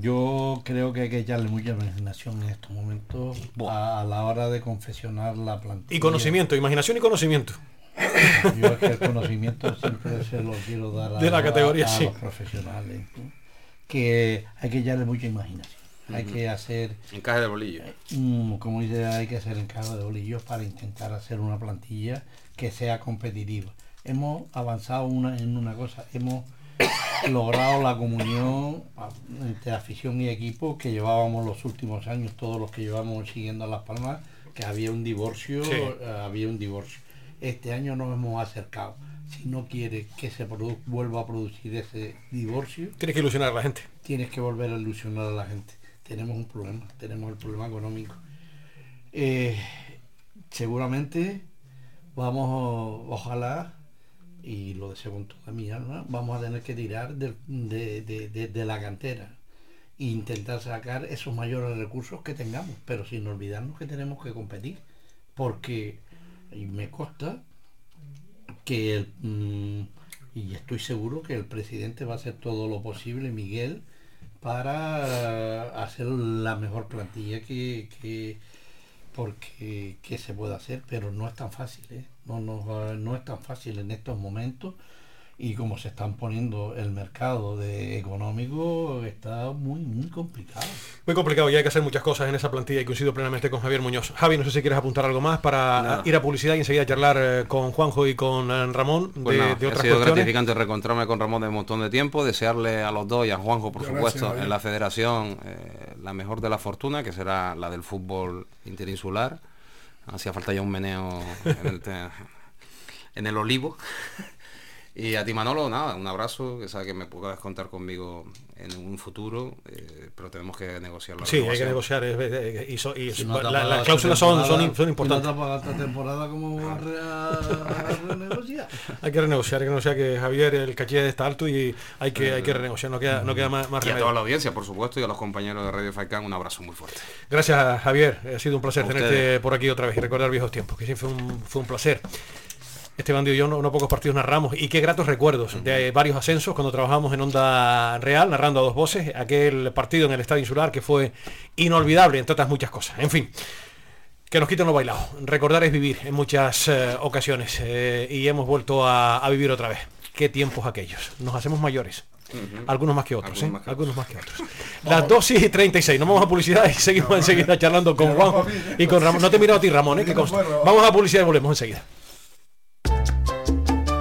yo creo que hay que echarle mucha imaginación en estos momentos a, la hora de confesionar la plantilla. Y conocimiento, imaginación y conocimiento. Yo es que el conocimiento siempre se lo quiero dar a, de la categoría, los profesionales. Que hay que echarle mucha imaginación. Hay que hacer... Encaje de bolillos. Mm, como dice, hay que hacer encaje de bolillos para intentar hacer una plantilla que sea competitiva hemos avanzado una, en una cosa, hemos logrado la comunión entre afición y equipo que llevábamos los últimos años, todos los que llevamos siguiendo a Las Palmas, que había un divorcio, eh, había un divorcio. Este año nos hemos acercado. Si no quiere que se vuelva a producir ese divorcio, tienes que ilusionar a la gente. Tienes que volver a ilusionar a la gente. Tenemos un problema, tenemos el problema económico. Eh, seguramente vamos, ojalá y lo deseo con toda mi alma, vamos a tener que tirar de, de, la cantera e intentar sacar esos mayores recursos que tengamos, pero sin olvidarnos que tenemos que competir, porque y me consta que mm, y estoy seguro que el presidente va a hacer todo lo posible, Miguel, para hacer la mejor plantilla que, que porque que se puede hacer, pero no es tan fácil, ¿eh? No, no, no es tan fácil en estos momentos y como se están poniendo el mercado de económico está muy muy complicado. Muy complicado y hay que hacer muchas cosas en esa plantilla y coincido plenamente con Javier Muñoz. Javi, no sé si quieres apuntar algo más para ir a publicidad y enseguida charlar eh, con Juanjo y con eh, Ramón de, pues Ha sido gratificante reencontrarme con Ramón de un montón de tiempo, desearle a los dos y a Juanjo, por supuesto, en la federación eh, la mejor de la fortuna, que será la del fútbol interinsular. Hacía falta ya un meneo en el, en el olivo. Y a ti Manolo, nada, un abrazo, que sabes que me puedas contar conmigo en un futuro, eh, pero tenemos que negociarlo. Sí, hay que negociar. y, las cláusulas son, son, importantes. esta temporada, ¿cómo a, renegociar? hay que renegociar, hay que renegociar que Javier, el caché está alto y hay que, hay que renegociar, no queda, no queda más, más Y a toda la audiencia, por supuesto, y a los compañeros de Radio Falcán, un abrazo muy fuerte. Gracias, Javier. Ha sido un placer tenerte por aquí otra vez y recordar viejos tiempos, que siempre fue un, fue un placer. Esteban y yo no, pocos partidos narramos y qué gratos recuerdos de varios ascensos cuando trabajamos en Onda Real, narrando a dos voces, aquel partido en el Estadio Insular que fue inolvidable, entre otras muchas cosas. En fin, que nos quiten lo bailado. Recordar es vivir en muchas eh, ocasiones eh, y hemos vuelto a, vivir otra vez. Qué tiempos aquellos. Nos hacemos mayores. Algunos más que otros, Algunos, más, que otros. Las 2 y 36, nos vamos a publicidad y seguimos enseguida charlando con Juan y con Ramón. No te miro a ti, Ramón, ¿eh? que Vamos a publicidad y volvemos enseguida.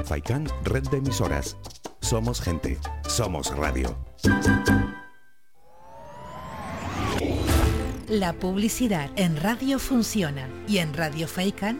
Faikán, red de emisoras. Somos gente, somos radio. La publicidad en radio funciona y en Radio Faikan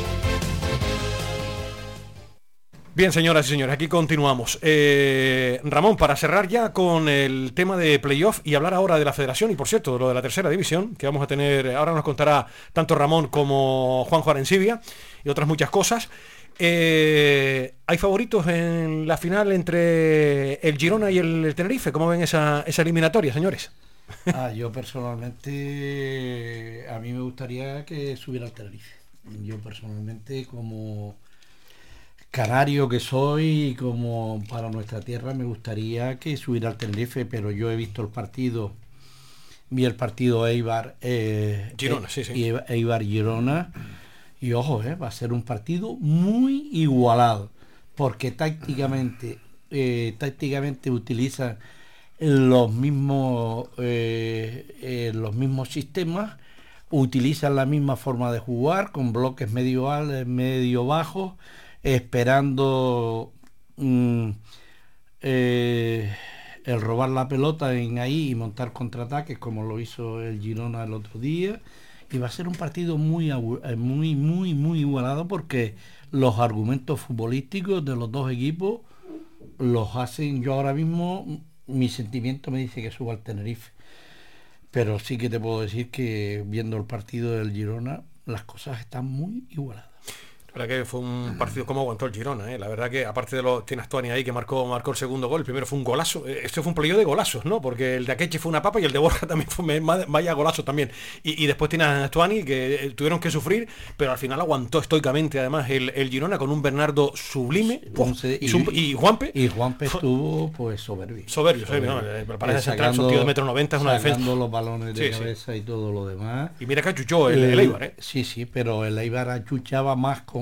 Bien, señoras y señores, aquí continuamos. Eh, Ramón, para cerrar ya con el tema de playoff y hablar ahora de la federación y por cierto, de lo de la tercera división, que vamos a tener, ahora nos contará tanto Ramón como Juan Arencibia y otras muchas cosas. Eh, ¿Hay favoritos en la final entre el Girona y el Tenerife? ¿Cómo ven esa, esa eliminatoria, señores? Ah, yo personalmente, a mí me gustaría que subiera al Tenerife. Yo personalmente como canario que soy como para nuestra tierra me gustaría que subiera al Tenerife, pero yo he visto el partido, vi el partido Eibar, eh, Girona, eh, sí, sí. Eibar Girona y ojo, eh, va a ser un partido muy igualado, porque tácticamente, eh, tácticamente utilizan los mismos, los mismos sistemas, utilizan la misma forma de jugar, con bloques medio, medio bajos, esperando mm, eh, el robar la pelota en ahí y montar contraataques como lo hizo el Girona el otro día. Y va a ser un partido muy eh, muy muy muy igualado porque los argumentos futbolísticos de los dos equipos los hacen yo ahora mismo mi sentimiento me dice que suba al Tenerife. Pero sí que te puedo decir que viendo el partido del Girona las cosas están muy igualadas La verdad que fue un partido como aguantó el Girona, ¿eh? la verdad que aparte de los tiene Astuani ahí que marcó marcó el segundo gol, el primero fue un golazo, este fue un playo de golazos, ¿no? Porque el de Akeche fue una papa y el de Borja también fue vaya golazo también. Y, y después tienes a Astuani que eh, tuvieron que sufrir, pero al final aguantó estoicamente además el, el Girona con un Bernardo sublime y, Juanpe y Juanpe estuvo pues soberbio soberbio, soberbio, ¿no? Eh, para central, Sacando- tío de metro noventa, es una defensa. los balones de Sí, sí. cabeza y todo lo demás Y mira que achuchó el, el Eibar, ¿eh? Sí, sí, pero el Eibar achuchaba más con,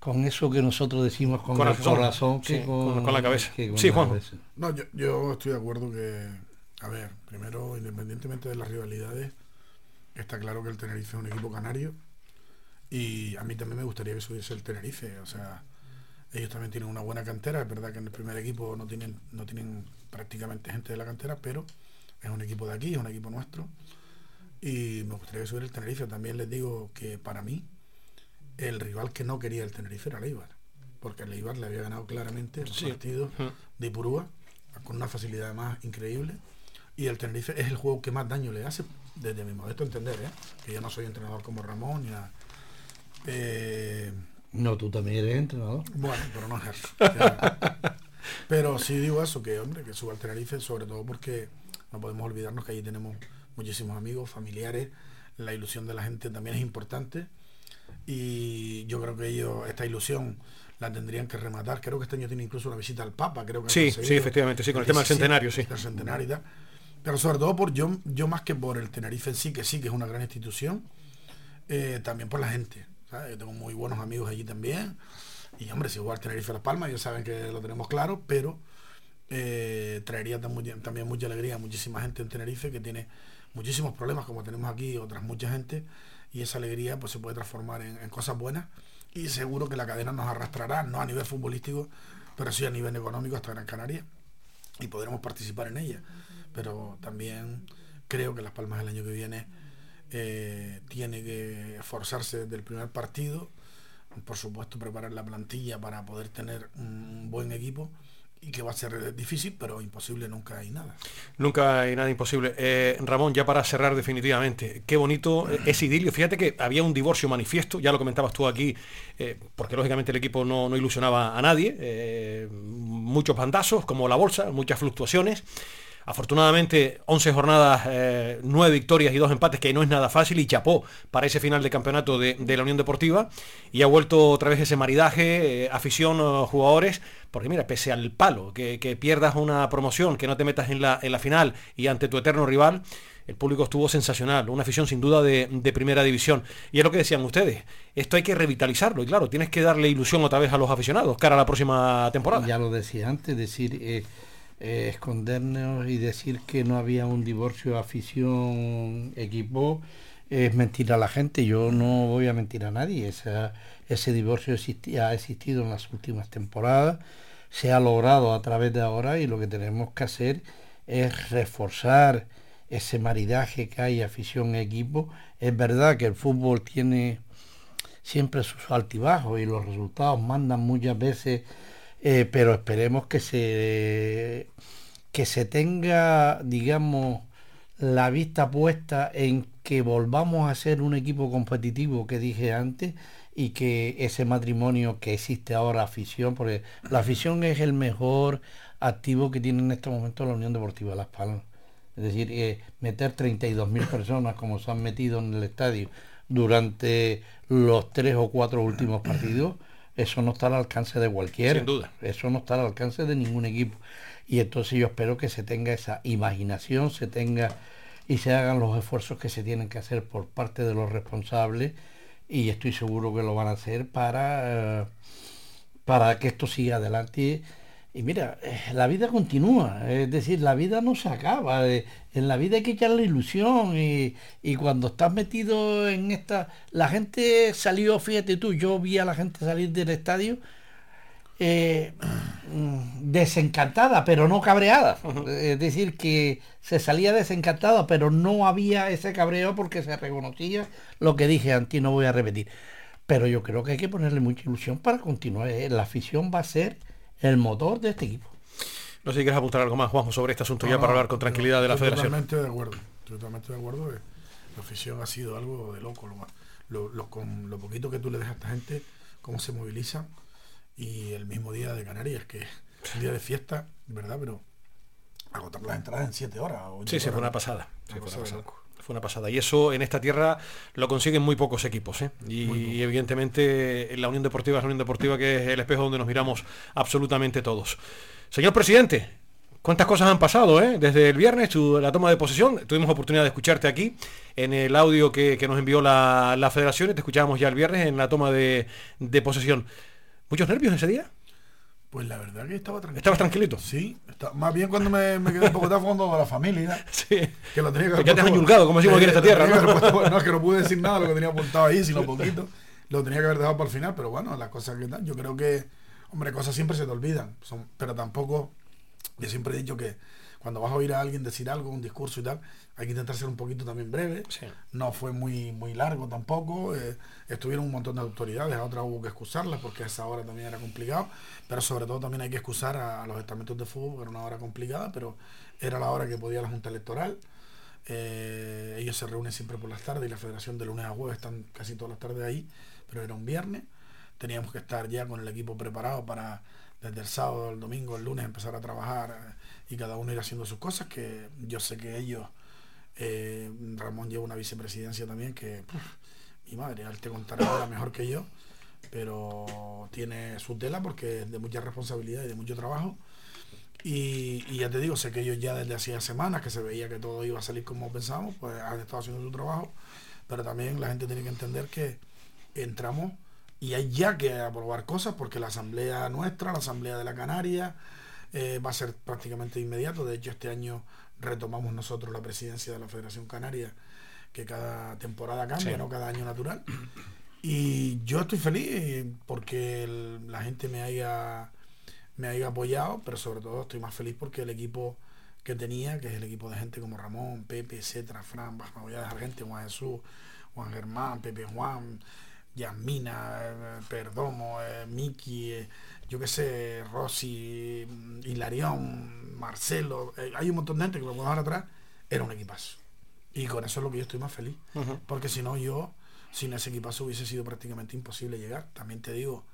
con eso que nosotros decimos con, el Corazón. corazón que Sí, con, con- con la cabeza. que con Sí, cabeza. No, yo, yo estoy de acuerdo que, a ver, primero, independientemente de las rivalidades, está claro que el Tenerife es un equipo canario y a mí también me gustaría que subiese el Tenerife. O sea, ellos también tienen una buena cantera. Es verdad que en el primer equipo no tienen, no tienen prácticamente gente de la cantera, pero es un equipo de aquí, es un equipo nuestro. Y me gustaría que subiera el Tenerife. También les digo que para mí, el rival que no quería el Tenerife era el Eibar. Porque el Eibar le había ganado claramente los Sí. partidos de Ipurúa con una facilidad más increíble. Y el Tenerife es el juego que más daño le hace, desde mi modesto entender, ¿eh? que yo no soy entrenador como Ramón ni nada. Eh, No, tú también eres entrenador. bueno, pero no ejerzo. Pero sí digo eso, que hombre, que suba al Tenerife, sobre todo porque no podemos olvidarnos que allí tenemos muchísimos amigos, familiares, la ilusión de la gente también es importante y yo creo que ellos esta ilusión la tendrían que rematar. Creo que este año tiene incluso una visita al Papa, creo que Sí, sí, efectivamente, sí, con el tema del centenario, sí. del centenario y tal. Pero sobre todo por yo, yo más que por el Tenerife en sí, que sí que es una gran institución, eh, también por la gente. ¿sabes? Yo tengo muy buenos amigos allí también. Y hombre, si jugar Tenerife Las Palmas, ya saben que lo tenemos claro, pero eh, traería tam- mucha- también mucha alegría a muchísima gente en Tenerife que tiene muchísimos problemas como tenemos aquí otras mucha gente y esa alegría pues se puede transformar en, cosas buenas. Y seguro que la cadena nos arrastrará no a nivel futbolístico pero sí a nivel económico hasta Gran Canaria y podremos participar en ella. Pero también creo que Las Palmas el año que viene eh, tiene que esforzarse desde el primer partido por supuesto preparar la plantilla para poder tener un buen equipo y que va a ser difícil pero imposible nunca hay nada Nunca hay nada imposible. Eh, Ramón, ya para cerrar definitivamente, qué bonito eh, ese idilio. Fíjate que había un divorcio manifiesto, ya lo comentabas tú aquí, eh, porque lógicamente el equipo no, no ilusionaba a nadie. eh, muchos bandazos, como la bolsa, muchas fluctuaciones. Afortunadamente, 11 jornadas, eh, 9 victorias y 2 empates, que no es nada fácil, y chapó para ese final de campeonato de, la Unión Deportiva. Y ha vuelto otra vez ese maridaje, eh, afición, eh, jugadores, porque mira, pese al palo, que, pierdas una promoción, que no te metas en la, final y ante tu eterno rival, el público estuvo sensacional, una afición sin duda de, de primera división. Y es lo que decían ustedes, esto hay que revitalizarlo, y claro, tienes que darle ilusión otra vez a los aficionados cara a la próxima temporada. Ya lo decía antes, decir eh, eh, escondernos y decir que no había un divorcio afición-equipo es mentir a la gente. Yo no voy a mentir a nadie. Ese divorcio ha existido en las últimas temporadas, se ha logrado a través de ahora y lo que tenemos que hacer es reforzar ese maridaje que hay afición-equipo. Es verdad que el fútbol tiene siempre sus altibajos y los resultados mandan muchas veces, eh, pero esperemos que se que se tenga, digamos, la vista puesta en que volvamos a ser un equipo competitivo que dije antes y que ese matrimonio que existe ahora, afición, porque la afición es el mejor activo que tiene en este momento la Unión Deportiva Las Palmas. Es decir, eh, meter 32.000 personas como se han metido en el estadio durante los tres o cuatro últimos partidos, eso no está al alcance de cualquiera. Sin duda. Eso no está al alcance de ningún equipo. Y entonces yo espero que se tenga esa imaginación, se tenga y se hagan los esfuerzos que se tienen que hacer por parte de los responsables y estoy seguro que lo van a hacer para, eh, para que esto siga adelante. Y mira, eh, la vida continúa, es decir, la vida no se acaba, eh, en la vida hay que echarle ilusión y, y cuando estás metido en esta... La gente salió, fíjate tú, yo vi a la gente salir del estadio eh, desencantada, pero no cabreada. Es decir, que se salía desencantada, pero no había ese cabreo porque se reconocía lo que dije antes, no voy a repetir. Pero yo creo que hay que ponerle mucha ilusión para continuar. La afición va a ser el motor de este equipo. No sé si quieres apuntar algo más, Juanjo, sobre este asunto No, ya para hablar con tranquilidad de la estoy federación. Totalmente de acuerdo. Estoy totalmente de acuerdo. que La afición ha sido algo de loco. Lo, más- lo- lo- con lo poquito que tú le dejas a esta gente, cómo se movilizan. Y el mismo día de Canarias, que es un día de fiesta, ¿verdad? Pero agotar las entradas en siete horas. o ocho Sí, sí, fue horas. una pasada. Sí, Una fue, una pasada. Fue una pasada. Y eso en esta tierra lo consiguen muy pocos equipos. ¿eh? Y, evidentemente la Unión Deportiva es la Unión Deportiva que es el espejo donde nos miramos absolutamente todos. Señor presidente, ¿cuántas cosas han pasado eh? desde el viernes, tu- la toma de posesión? Tuvimos oportunidad de escucharte aquí en el audio que, que nos envió la, la federación y te escuchábamos ya el viernes en la toma de, de posesión. ¿Muchos nervios ese día? Pues la verdad que estaba tranquilo. ¿Estabas tranquilito? Sí, está- más bien cuando me, me quedé un poco de fondo de la familia. Sí. Que lo tenía que Te quedaste añulgado, como decimos aquí en esta Eh, tierra, puesto- no, es que no pude decir nada, lo que tenía apuntado ahí, sino poquito. Lo tenía que haber dejado para el final, pero bueno, las cosas que tal. Yo creo que, hombre, cosas siempre se te olvidan. Son, pero tampoco, yo siempre he dicho que cuando vas a oír a alguien decir algo, un discurso y tal, hay que intentar ser un poquito también breve. Sí. No fue muy, muy largo tampoco. eh, estuvieron un montón de autoridades, a otras hubo que excusarlas porque a esa hora también era complicado. Pero sobre todo también hay que excusar a, a los estamentos de fútbol, que era una hora complicada, pero era la hora que podía la Junta Electoral. Eh, ellos se reúnen siempre por las tardes y la federación de lunes a jueves están casi todas las tardes ahí, pero era un viernes. Teníamos que estar ya con el equipo preparado para desde el sábado, el domingo, el lunes empezar a trabajar eh, y cada uno ir haciendo sus cosas, que yo sé que ellos, eh, Ramón lleva una vicepresidencia también que, mi madre, él te contará ahora mejor que yo, pero tiene su tela porque es de mucha responsabilidad y de mucho trabajo. Y, y ya te digo, sé que ellos ya desde hacía semanas que se veía que todo iba a salir como pensábamos, pues han estado haciendo su trabajo, pero también la gente tiene que entender que entramos y hay ya que aprobar cosas porque la asamblea nuestra, la asamblea de la Canaria, eh, va a ser prácticamente inmediato. De hecho, este año retomamos nosotros la presidencia de la Federación Canaria, que cada temporada cambia, Sí. no cada año natural. Y yo estoy feliz eh, porque el- la gente me haya, me haya apoyado, pero sobre todo estoy más feliz porque el equipo que tenía, que es el equipo de gente como Ramón, Pepe, Cetra, Fran, no voy a dejar gente, Juan Jesús, Juan Germán, Pepe Juan, Yasmina, Perdomo, eh, Miki, eh, yo qué sé, Rossi, Hilarión, Marcelo, eh, hay un montón de gente que me puedo dejar atrás, era un equipazo. Y con eso es lo que yo estoy más feliz. Porque si no, yo, sin ese equipazo hubiese sido prácticamente imposible llegar. También te digo,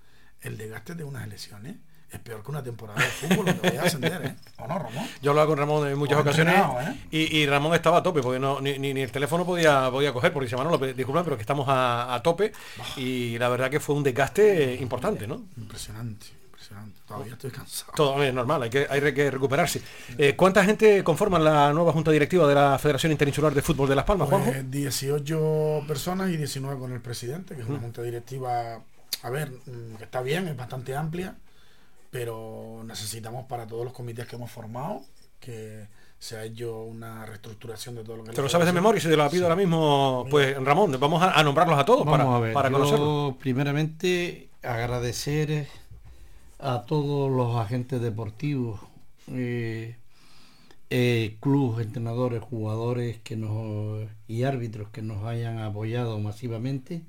el desgaste de unas elecciones es peor que una temporada de fútbol, voy a ascender, ¿eh? ¿O no, Ramón? Yo hablaba con Ramón en muchas Pues ocasiones ¿eh? y, y Ramón estaba a tope, porque no, ni, ni- ni el teléfono podía, podía coger, porque dice, Manolo, pe- disculpa, pero que estamos a, a tope y la verdad que fue un desgaste importante, ¿no? Impresionante, impresionante. Todavía estoy cansado. Todo es normal, hay que, hay que recuperarse. Eh, ¿Cuánta gente conforman la nueva Junta Directiva de la Federación Interinsular de Fútbol de Las Palmas, Juanjo? Pues 18 personas y 19 con el presidente, que es una junta directiva, a ver, mm, que está bien, es bastante amplia, pero necesitamos para todos los comités que hemos formado que se ha hecho una reestructuración de todo lo que ¿Te lo sabes de memoria? Si te lo pido ahora mismo, pues Ramón, vamos a, a nombrarlos a todos Vamos para, a ver, para yo conocerlos. primeramente agradecer eh, a todos los agentes deportivos, eh, eh, clubes, entrenadores, jugadores que nos, y árbitros que nos hayan apoyado masivamente.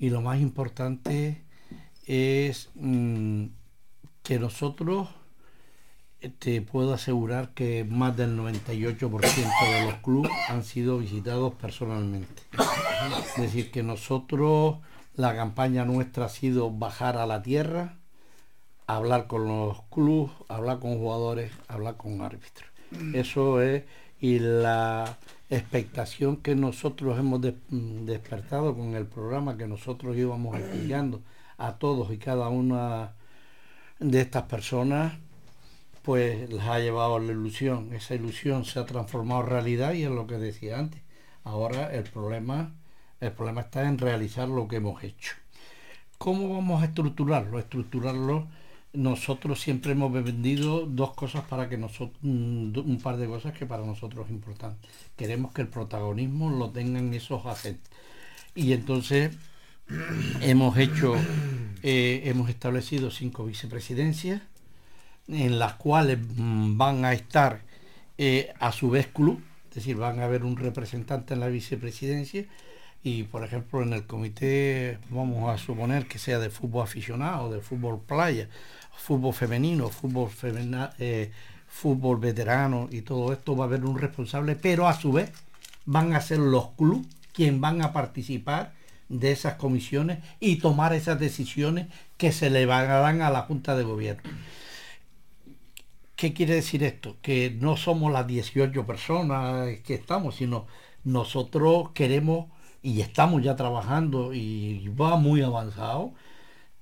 Y lo más importante es mm, que nosotros eh, te puedo asegurar que más del 98% de los clubes han sido visitados personalmente. Es decir, que nosotros, la campaña nuestra ha sido bajar a la tierra, hablar con los clubes, hablar con jugadores, hablar con árbitros. Eso es, y la expectación que nosotros hemos mm, despertado con el programa que nosotros íbamos explicando a todos y cada una de estas personas, pues les ha llevado a la ilusión. Esa ilusión se ha transformado en realidad y es lo que decía antes. Ahora el problema, el problema está en realizar lo que hemos hecho. ¿Cómo vamos a estructurarlo? Estructurarlo nosotros siempre hemos vendido dos cosas para que nosotros, mm, un par de cosas que para nosotros es importante. Queremos que el protagonismo lo tengan esos agentes. Y entonces hemos hecho, eh, hemos establecido cinco vicepresidencias, en las cuales mm, van a estar eh, a su vez club, es decir, van a haber un representante en la vicepresidencia y por ejemplo en el comité vamos a suponer que sea de fútbol aficionado, de fútbol playa fútbol femenino, fútbol, eh, fútbol veterano y todo esto va a haber un responsable, pero a su vez van a ser los clubes quienes van a participar de esas comisiones y tomar esas decisiones que se le van a dar a la Junta de Gobierno. ¿Qué quiere decir esto? Que no somos las 18 personas que estamos, sino nosotros queremos y estamos ya trabajando y va muy avanzado,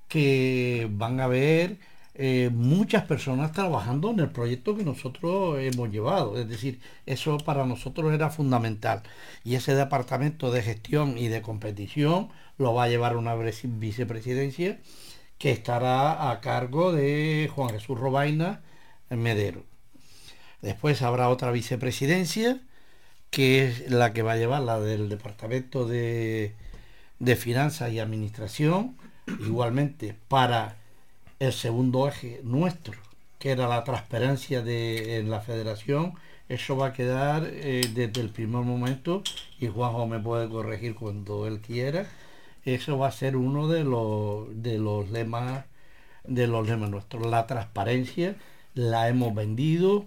que van a ver eh, muchas personas trabajando en el proyecto que nosotros hemos llevado. Es decir, eso para nosotros era fundamental. Y ese departamento de gestión y de competición lo va a llevar una vicepresidencia que estará a cargo de Juan Jesús Robaina Medero. Después habrá otra vicepresidencia que es la que va a llevar la del departamento de, de finanzas y administración, igualmente para el segundo eje nuestro, que era la transparencia de la federación, eso va a quedar eh, desde el primer momento, y Juanjo me puede corregir cuando él quiera, eso va a ser uno de los, de los lemas de los lemas nuestros. La transparencia la hemos vendido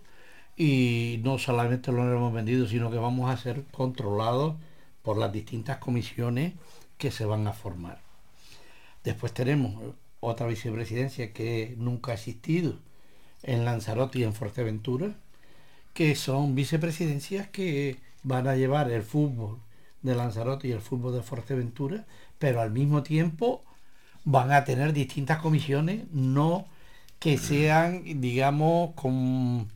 y no solamente lo hemos vendido, sino que vamos a ser controlados por las distintas comisiones que se van a formar. Después tenemos otra vicepresidencia que nunca ha existido en Lanzarote y en Fuerteventura, que son vicepresidencias que van a llevar el fútbol de Lanzarote y el fútbol de Fuerteventura, pero al mismo tiempo van a tener distintas comisiones, no que sean, digamos, con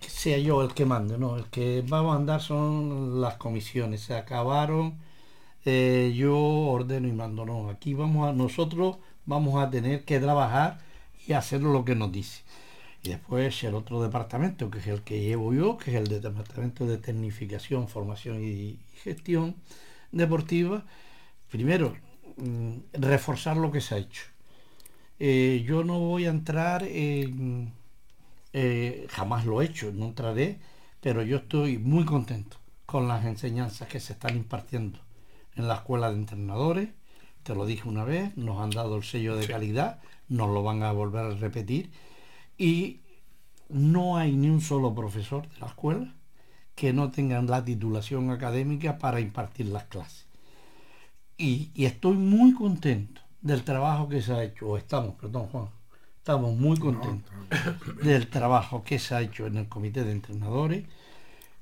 que sea yo el que mande, no, el que va a mandar son las comisiones, se acabaron, eh, yo ordeno y mando, no, aquí vamos a nosotros vamos a tener que trabajar y hacer lo que nos dice. Y después el otro departamento, que es el que llevo yo, que es el departamento de tecnificación, formación y gestión deportiva. Primero, mm, reforzar lo que se ha hecho. Eh, yo no voy a entrar en, eh, jamás lo he hecho, no entraré, pero yo estoy muy contento con las enseñanzas que se están impartiendo en la escuela de entrenadores, te lo dije una vez, nos han dado el sello de calidad, nos lo van a volver a repetir. Y no hay ni un solo profesor de la escuela que no tengan la titulación académica para impartir las clases. Y, estoy muy contento del trabajo que se ha hecho, o estamos, perdón Juan, estamos muy contentos del trabajo que se ha hecho en el comité de entrenadores,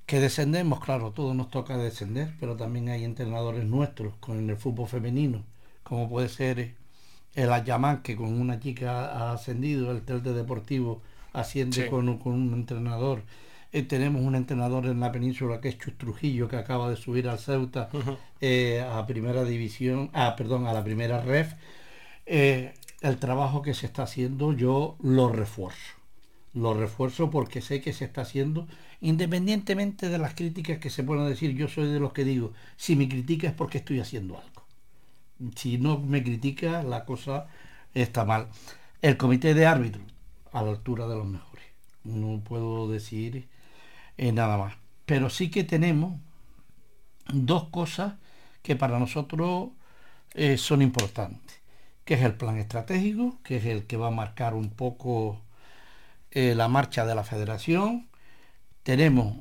que descendemos, claro, todo nos toca descender, pero también hay entrenadores nuestros con el fútbol femenino como puede ser el Ayamán, que con una chica ha ascendido, el Telte Deportivo asciende con, un entrenador. Eh, tenemos un entrenador en la península que es Chus Trujillo, que acaba de subir al Ceuta eh, a primera división, ah, perdón, a la primera ref. Eh, el trabajo que se está haciendo yo lo refuerzo. Lo refuerzo porque sé que se está haciendo, independientemente de las críticas que se puedan decir, yo soy de los que digo, si me critica es porque estoy haciendo algo si no me critica, la cosa está mal. El comité de árbitros, a la altura de los mejores. No puedo decir eh, nada más. Pero sí que tenemos dos cosas que para nosotros eh, son importantes. Que es el plan estratégico, que es el que va a marcar un poco eh, la marcha de la federación. Tenemos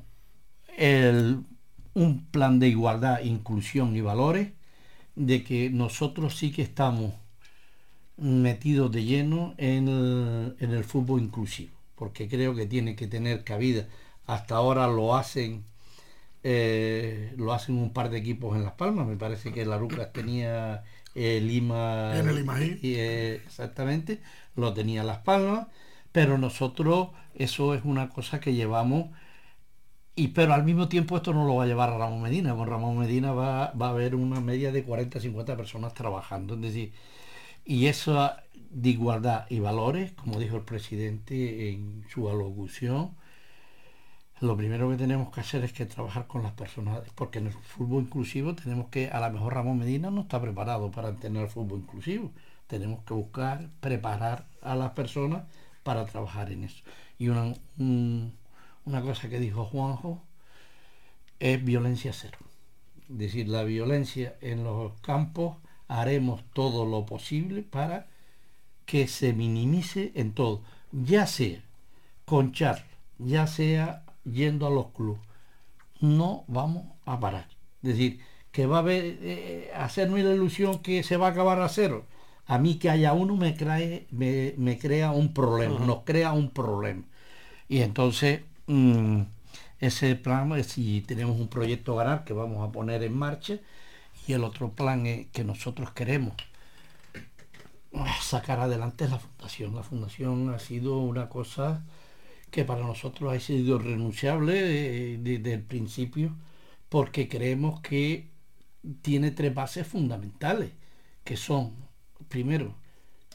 un plan de igualdad, inclusión y valores de que nosotros sí que estamos metidos de lleno en el, fútbol inclusivo, porque creo que tiene que tener cabida, hasta ahora lo hacen eh, lo hacen un par de equipos en Las Palmas. Me parece que la Lucas tenía eh, Lima. En el Imají. y, eh, exactamente, lo tenía Las Palmas. Pero nosotros, eso es una cosa que llevamos. Y pero al mismo tiempo esto no lo va a llevar a Ramón Medina. Con Ramón Medina va, va a haber una media de 40-50 personas trabajando. Es decir, y eso de igualdad y valores, como dijo el presidente en su alocución, lo primero que tenemos que hacer es que trabajar con las personas, porque en el fútbol inclusivo tenemos que, a lo mejor Ramón Medina no está preparado para tener el fútbol inclusivo. Tenemos que buscar, preparar a las personas para trabajar en eso. Y una, un- una cosa que dijo Juanjo es violencia cero. Es decir, la violencia en los campos haremos todo lo posible para que se minimice en todo, ya sea con charla, ya sea yendo a los clubes. No vamos a parar. Es decir, que va a haber, eh, hacerme la ilusión que se va a acabar a cero. A mí que haya uno me, me, me crea un problema, nos crea un problema. Y entonces, mm, ese plan, es si tenemos un proyecto ganar que vamos a poner en marcha, y el otro plan es que nosotros queremos ah, sacar adelante es la fundación. La fundación ha sido una cosa que para nosotros ha sido renunciable eh, desde el principio, porque creemos que tiene tres bases fundamentales, que son, primero,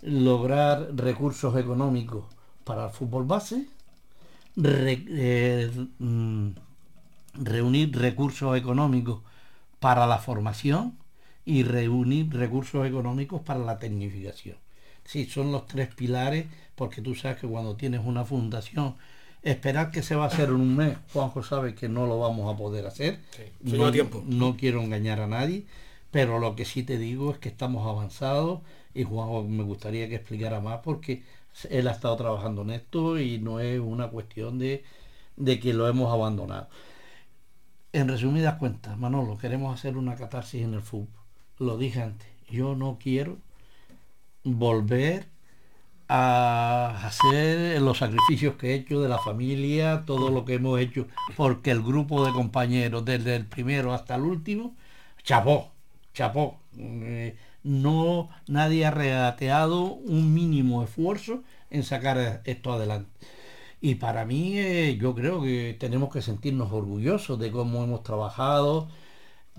lograr recursos económicos para el fútbol base, re- eh, mm, reunir recursos económicos para la formación y reunir recursos económicos para la tecnificación. Sí, son los tres pilares, porque tú sabes que cuando tienes una fundación, esperar que se va a hacer en un mes, Juanjo sabe que no lo vamos a poder hacer. Sí, no, tiempo. no quiero engañar a nadie, pero lo que sí te digo es que estamos avanzados y Juanjo me gustaría que explicara más porque él ha estado trabajando en esto y no es una cuestión de, de que lo hemos abandonado. En resumidas cuentas, Manolo, queremos hacer una catarsis en el fútbol. Lo dije antes, yo no quiero volver a hacer los sacrificios que he hecho de la familia, todo lo que hemos hecho, porque el grupo de compañeros, desde el primero hasta el último, chapó, chapó. Eh, no, nadie ha regateado un mínimo esfuerzo en sacar esto adelante. Y para mí eh, yo creo que tenemos que sentirnos orgullosos de cómo hemos trabajado,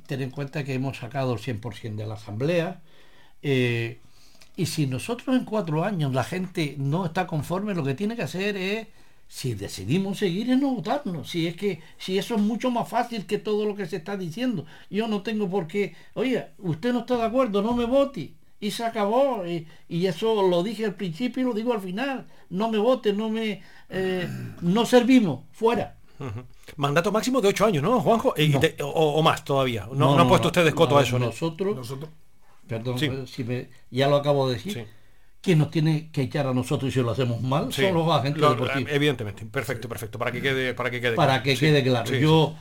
tener en cuenta que hemos sacado el 100% de la asamblea. eh, y si nosotros en cuatro años la gente no está conforme, lo que tiene que hacer es, si decidimos seguir, es no votarnos. Si es que, si eso es mucho más fácil que todo lo que se está diciendo. Yo no tengo por qué, oye, usted no está de acuerdo, no me vote. Y se acabó. Y, y eso lo dije al principio y lo digo al final. No me vote, no me, eh, no servimos, fuera. Mandato máximo de ocho años, ¿no, Juanjo? Y No. te- o, o más todavía. No, no, han puesto ustedes coto no, a eso, ¿no? Nosotros, Nosotros, perdón, Sí. eh, si me- ya lo acabo de decir. Sí. Quien nos tiene que echar a nosotros y si lo hacemos mal Sí. son los agentes Lo- deportivos. Evidentemente, perfecto, perfecto. Para que quede, para que quede para claro. que Sí, quede claro. sí, Yo,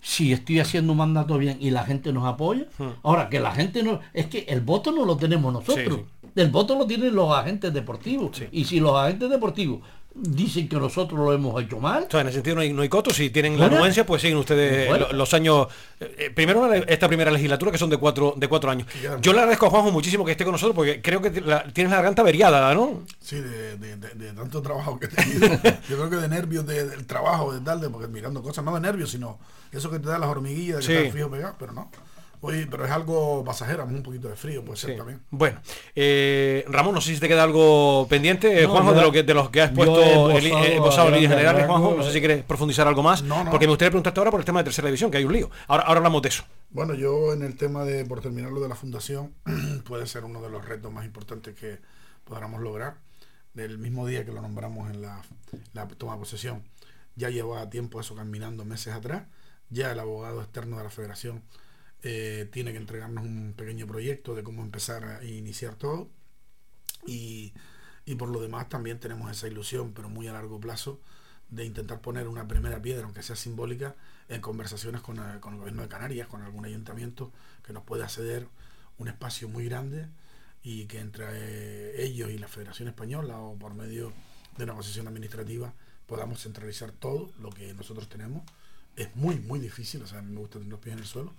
si estoy haciendo un mandato bien y la gente nos apoya, Hmm. ahora que la gente no. Es que el voto no lo tenemos nosotros. El voto lo tienen los agentes deportivos. Y si los agentes deportivos dicen que nosotros lo hemos hecho mal, O sea, en ese sentido no hay, no hay coto. Si tienen la anuencia, pues siguen ustedes los años. eh, eh, primero esta primera legislatura, que son de cuatro, de cuatro años. Yo le agradezco a Juanjo muchísimo que esté con nosotros, porque creo que la- tienes la garganta averiada, ¿no? sí, de, de- de- de tanto trabajo que he tenido. Yo creo que de nervios de- del trabajo, de tal, de, porque mirando cosas, no de nervios, sino eso que te da las hormiguillas, de que Sí. estás fijo pegado, pero no. Oye, pero es algo pasajero, un poquito de frío, puede ser también. Bueno, eh, Ramón, no sé si te queda algo pendiente, eh, No, Juanjo, yo- de lo que de los que has puesto eh, en a líneas generales, Juanjo. No sé si eh. quieres profundizar algo más, No, no. porque me gustaría preguntarte ahora por el tema de tercera división, que hay un lío. Ahora, ahora hablamos de eso. Bueno, yo en el tema de, por terminar lo de la fundación, puede ser uno de los retos más importantes que podamos lograr. Del mismo día que lo nombramos en la, la toma de posesión, ya llevaba tiempo eso caminando meses atrás. Ya el abogado externo de la federación eh, tiene que entregarnos un pequeño proyecto de cómo empezar a iniciar todo. Y, y por lo demás también tenemos esa ilusión, pero muy a largo plazo, de intentar poner una primera piedra, aunque sea simbólica, en conversaciones con, el- con el gobierno de Canarias, con algún ayuntamiento que nos pueda ceder un espacio muy grande y que entre eh, ellos y la Federación Española o por medio de una negociación administrativa podamos centralizar todo lo que nosotros tenemos. Es muy, muy difícil, o sea, me gusta tener los pies en el suelo,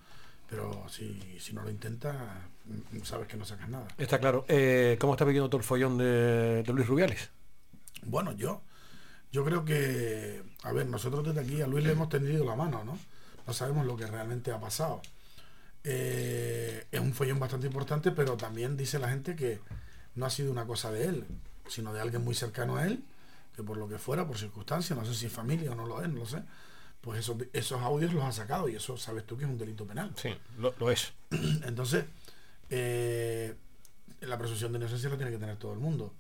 pero si, si no lo intentas, mm, sabes que no sacas nada. Está claro. Eh, ¿Cómo está viviendo todo el follón de, de Luis Rubiales? Bueno, yo, yo creo que, a ver, nosotros desde aquí a Luis le hemos tendido la mano, ¿no? No sabemos lo que realmente ha pasado. Eh, es un follón bastante importante, pero también dice la gente que no ha sido una cosa de él, sino de alguien muy cercano a él, que por lo que fuera, por circunstancias, no sé si es familia o no lo es, no lo sé, pues esos, esos audios los ha sacado y eso sabes tú que es un delito penal. Sí, lo, lo es. Entonces, eh, la presunción de inocencia la tiene que tener todo el mundo.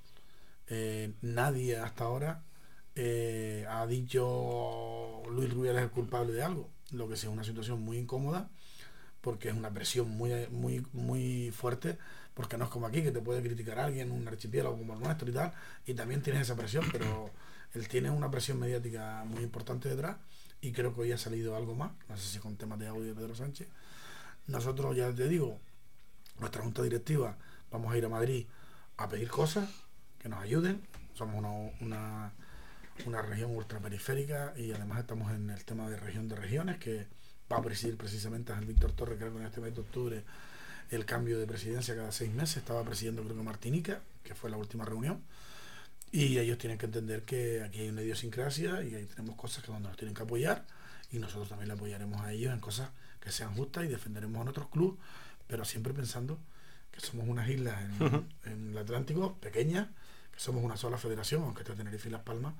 Eh, nadie hasta ahora eh, ha dicho Luis Rubiales es el culpable de algo, lo que sea una situación muy incómoda porque es una presión muy, muy, muy fuerte, porque no es como aquí, que te puede criticar alguien, un archipiélago como el nuestro y tal, y también tienes esa presión, pero él tiene una presión mediática muy importante detrás, y creo que hoy ha salido algo más, no sé si con temas de audio de Pedro Sánchez. Nosotros, ya te digo, nuestra junta directiva, vamos a ir a Madrid a pedir cosas que nos ayuden, somos una, una, región ultraperiférica y además estamos en el tema de región de regiones, que va a presidir precisamente a Víctor Torres, creo que en este mes de octubre el cambio de presidencia cada seis meses, estaba presidiendo creo que Martinica, que fue la última reunión, y ellos tienen que entender que aquí hay una idiosincrasia y ahí tenemos cosas que donde nos tienen que apoyar y nosotros también le apoyaremos a ellos en cosas que sean justas y defenderemos a nuestros clubes, pero siempre pensando que somos unas islas en, en el Atlántico pequeñas, que somos una sola federación, aunque está Tenerife y Las Palmas,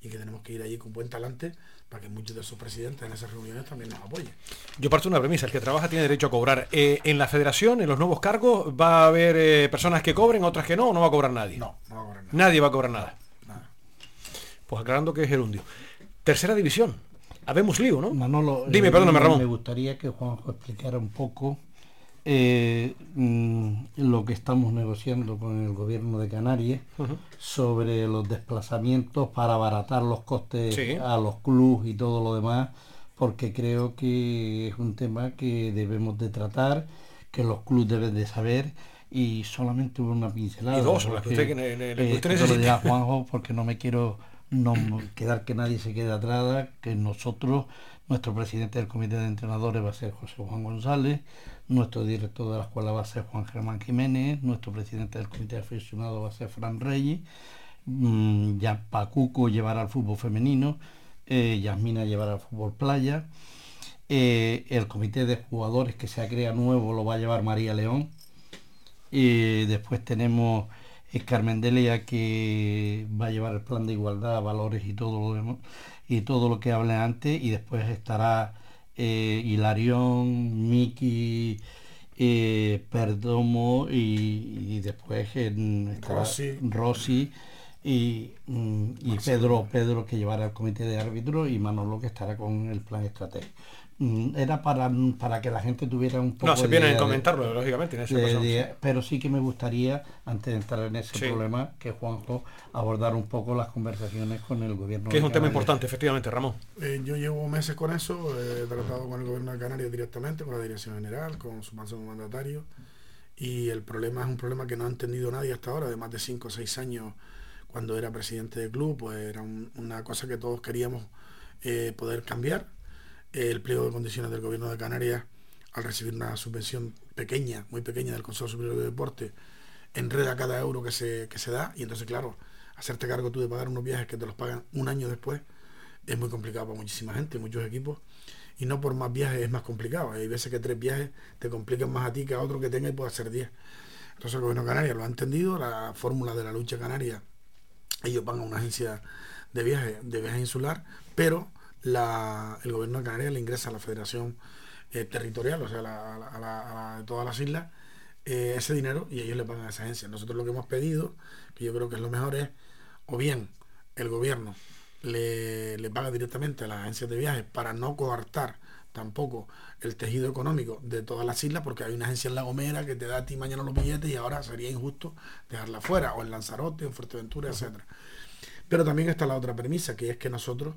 y que tenemos que ir allí con buen talante para que muchos de sus presidentes en esas reuniones también nos apoyen. Yo parto de una premisa, el que trabaja tiene derecho a cobrar. Eh, en la federación, en los nuevos cargos, ¿va a haber eh, personas que cobren, otras que no, o no va a cobrar nadie? No, no va a cobrar nada. Nadie va a cobrar nada. nada. Pues aclarando que es gerundio. Tercera división. Habemos lío, ¿no? Manolo, Dime, eh, perdóname, Ramón. Me gustaría que Juanjo explicara un poco eh, mm, lo que estamos negociando con el gobierno de Canarias sobre los desplazamientos para abaratar los costes Sí. a los clubes y todo lo demás, porque creo que es un tema que debemos de tratar, que los clubes deben de saber y solamente hubo una pincelada. Y dos, porque, usted- que- que- eh, que usted lo dirá Juanjo, porque no me quiero no quedar que nadie se quede atrás, que nosotros, nuestro presidente del comité de entrenadores va a ser José Juan González, nuestro director de la escuela va a ser Juan Germán Jiménez, nuestro presidente del comité de aficionados va a ser Fran Reyes, mm, ya Pacuco llevará al fútbol femenino, eh, Yasmina llevará al fútbol playa, eh, el comité de jugadores que se crea nuevo lo va a llevar María León, y después tenemos eh, Carmen Delia que va a llevar el plan de igualdad, valores y todo lo demás, y todo lo que hablé antes, y después estará eh, Hilarión, Miki, eh, Perdomo y, y después en- Rossi. Rossi y, mm, y Pedro, Pedro que llevará el comité de árbitros y Manolo que estará con el plan estratégico. Mm, Era para, para que la gente tuviera un poco No, se de viene idea en de- comentarlo, lógicamente. En ese de- caso, de- pero sí que me gustaría, antes de entrar en ese Sí. problema, que Juanjo abordara un poco las conversaciones con el gobierno. que es de un tema importante, efectivamente, Ramón. Eh, yo llevo meses con eso, he tratado con el gobierno de Canarias directamente, con la dirección general, con su máximo mandatario, y el problema es un problema que no ha entendido nadie hasta ahora, de más de 5 o 6 años cuando era presidente del club, pues era un- una cosa que todos queríamos eh, poder cambiar. El pliego de condiciones del gobierno de Canarias, al recibir una subvención pequeña, muy pequeña del Consejo Superior de Deporte, enreda cada euro que se, que se da, y entonces, claro, hacerte cargo tú de pagar unos viajes que te los pagan un año después, es muy complicado para muchísima gente, muchos equipos. Y no por más viajes es más complicado. Hay veces que tres viajes te complican más a ti que a otro que tenga y pueda hacer diez. Entonces el gobierno de Canarias lo ha entendido, la fórmula de la lucha canaria, ellos van a una agencia de viaje, de viaje insular, pero la- el gobierno de Canarias le ingresa a la federación eh, territorial, o sea, a la, a la- a de todas las islas, eh, ese dinero y ellos le pagan a esa agencia. Nosotros lo que hemos pedido, que yo creo que es lo mejor, es o bien el gobierno le, le paga directamente a las agencias de viajes para no coartar tampoco el tejido económico de todas las islas, porque hay una agencia en La Gomera que te da a ti mañana los billetes y ahora sería injusto dejarla fuera, o en Lanzarote, en Fuerteventura, etcétera. Pero también está la otra premisa, que es que nosotros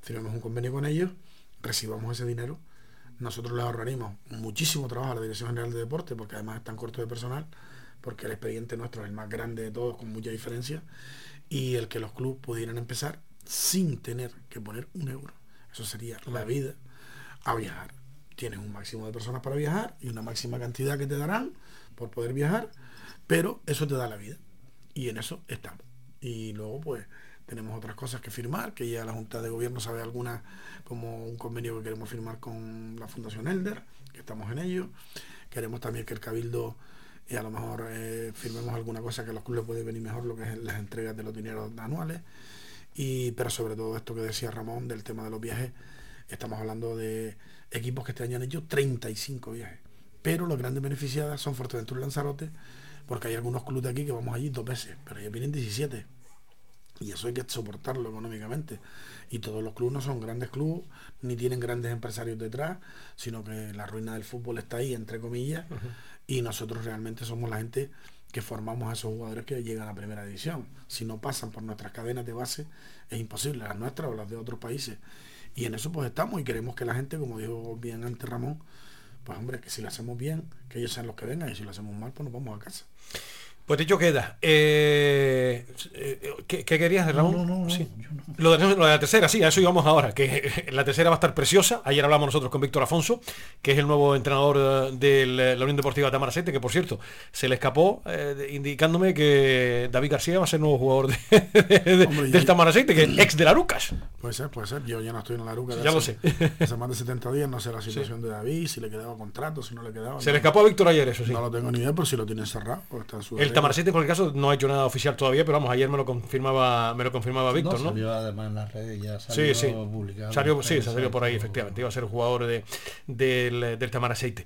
firmemos un convenio con ellos, recibamos ese dinero, nosotros les ahorraríamos muchísimo trabajo a la Dirección General de Deporte, porque además están cortos de personal, porque el expediente nuestro es el más grande de todos, con mucha diferencia, y el que los clubes pudieran empezar sin tener que poner un euro. Eso sería la vida a viajar. Tienes un máximo de personas para viajar y una máxima cantidad que te darán por poder viajar, pero eso te da la vida. Y en eso estamos. Y luego, pues, tenemos otras cosas que firmar, que ya la Junta de Gobierno sabe alguna, como un convenio que queremos firmar con la Fundación Elder, que estamos en ello. Queremos también que el Cabildo y a lo mejor eh, firmemos alguna cosa que a los clubes puede venir mejor lo que es las entregas de los dineros anuales. Y pero sobre todo esto que decía Ramón del tema de los viajes estamos hablando de equipos que este año han hecho 35 viajes. Pero los grandes beneficiadas son Fuerteventura y Lanzarote porque hay algunos clubes de aquí que vamos allí dos veces pero ellos vienen 17 y eso hay que soportarlo económicamente. Y todos los clubes no son grandes clubes, ni tienen grandes empresarios detrás, sino que la ruina del fútbol está ahí, entre comillas, y nosotros realmente somos la gente que formamos a esos jugadores que llegan a primera división. Si no pasan por nuestras cadenas de base, es imposible, las nuestras o las de otros países. Y en eso pues estamos y queremos que la gente, como dijo bien antes Ramón, pues hombre, que si lo hacemos bien, que ellos sean los que vengan y si lo hacemos mal, pues nos vamos a casa. Pues dicho queda. Eh, eh, ¿qué, querías de Ramón? No, no, no, Lo, de, la tercera, sí, a eso íbamos ahora. Que la tercera va a estar preciosa. Ayer hablamos nosotros con Víctor Afonso, que es el nuevo entrenador eh, de la Unión Deportiva Tamaracete, que por cierto, se le escapó indicándome que David García va a ser nuevo jugador del Tamaracete, que es ex de la Lucas. Puede ser, puede ser. Yo ya no estoy en la Lucas. ya lo sé. Hace más de 70 días, no sé la situación de David, si le quedaba contrato, si no le quedaba. Se le escapó a Víctor ayer, eso sí. No lo tengo ni idea, pero si lo tiene cerrado. Está en su Tamaracete, por el caso, no ha hecho nada oficial todavía, pero vamos, ayer me lo confirmaba, me lo confirmaba Víctor, ¿no? Salió además en las redes, ya salió sí, sí. publicado. Salió, sí, se salió por ahí, efectivamente. Iba a ser jugador de, del, del Tamaracete.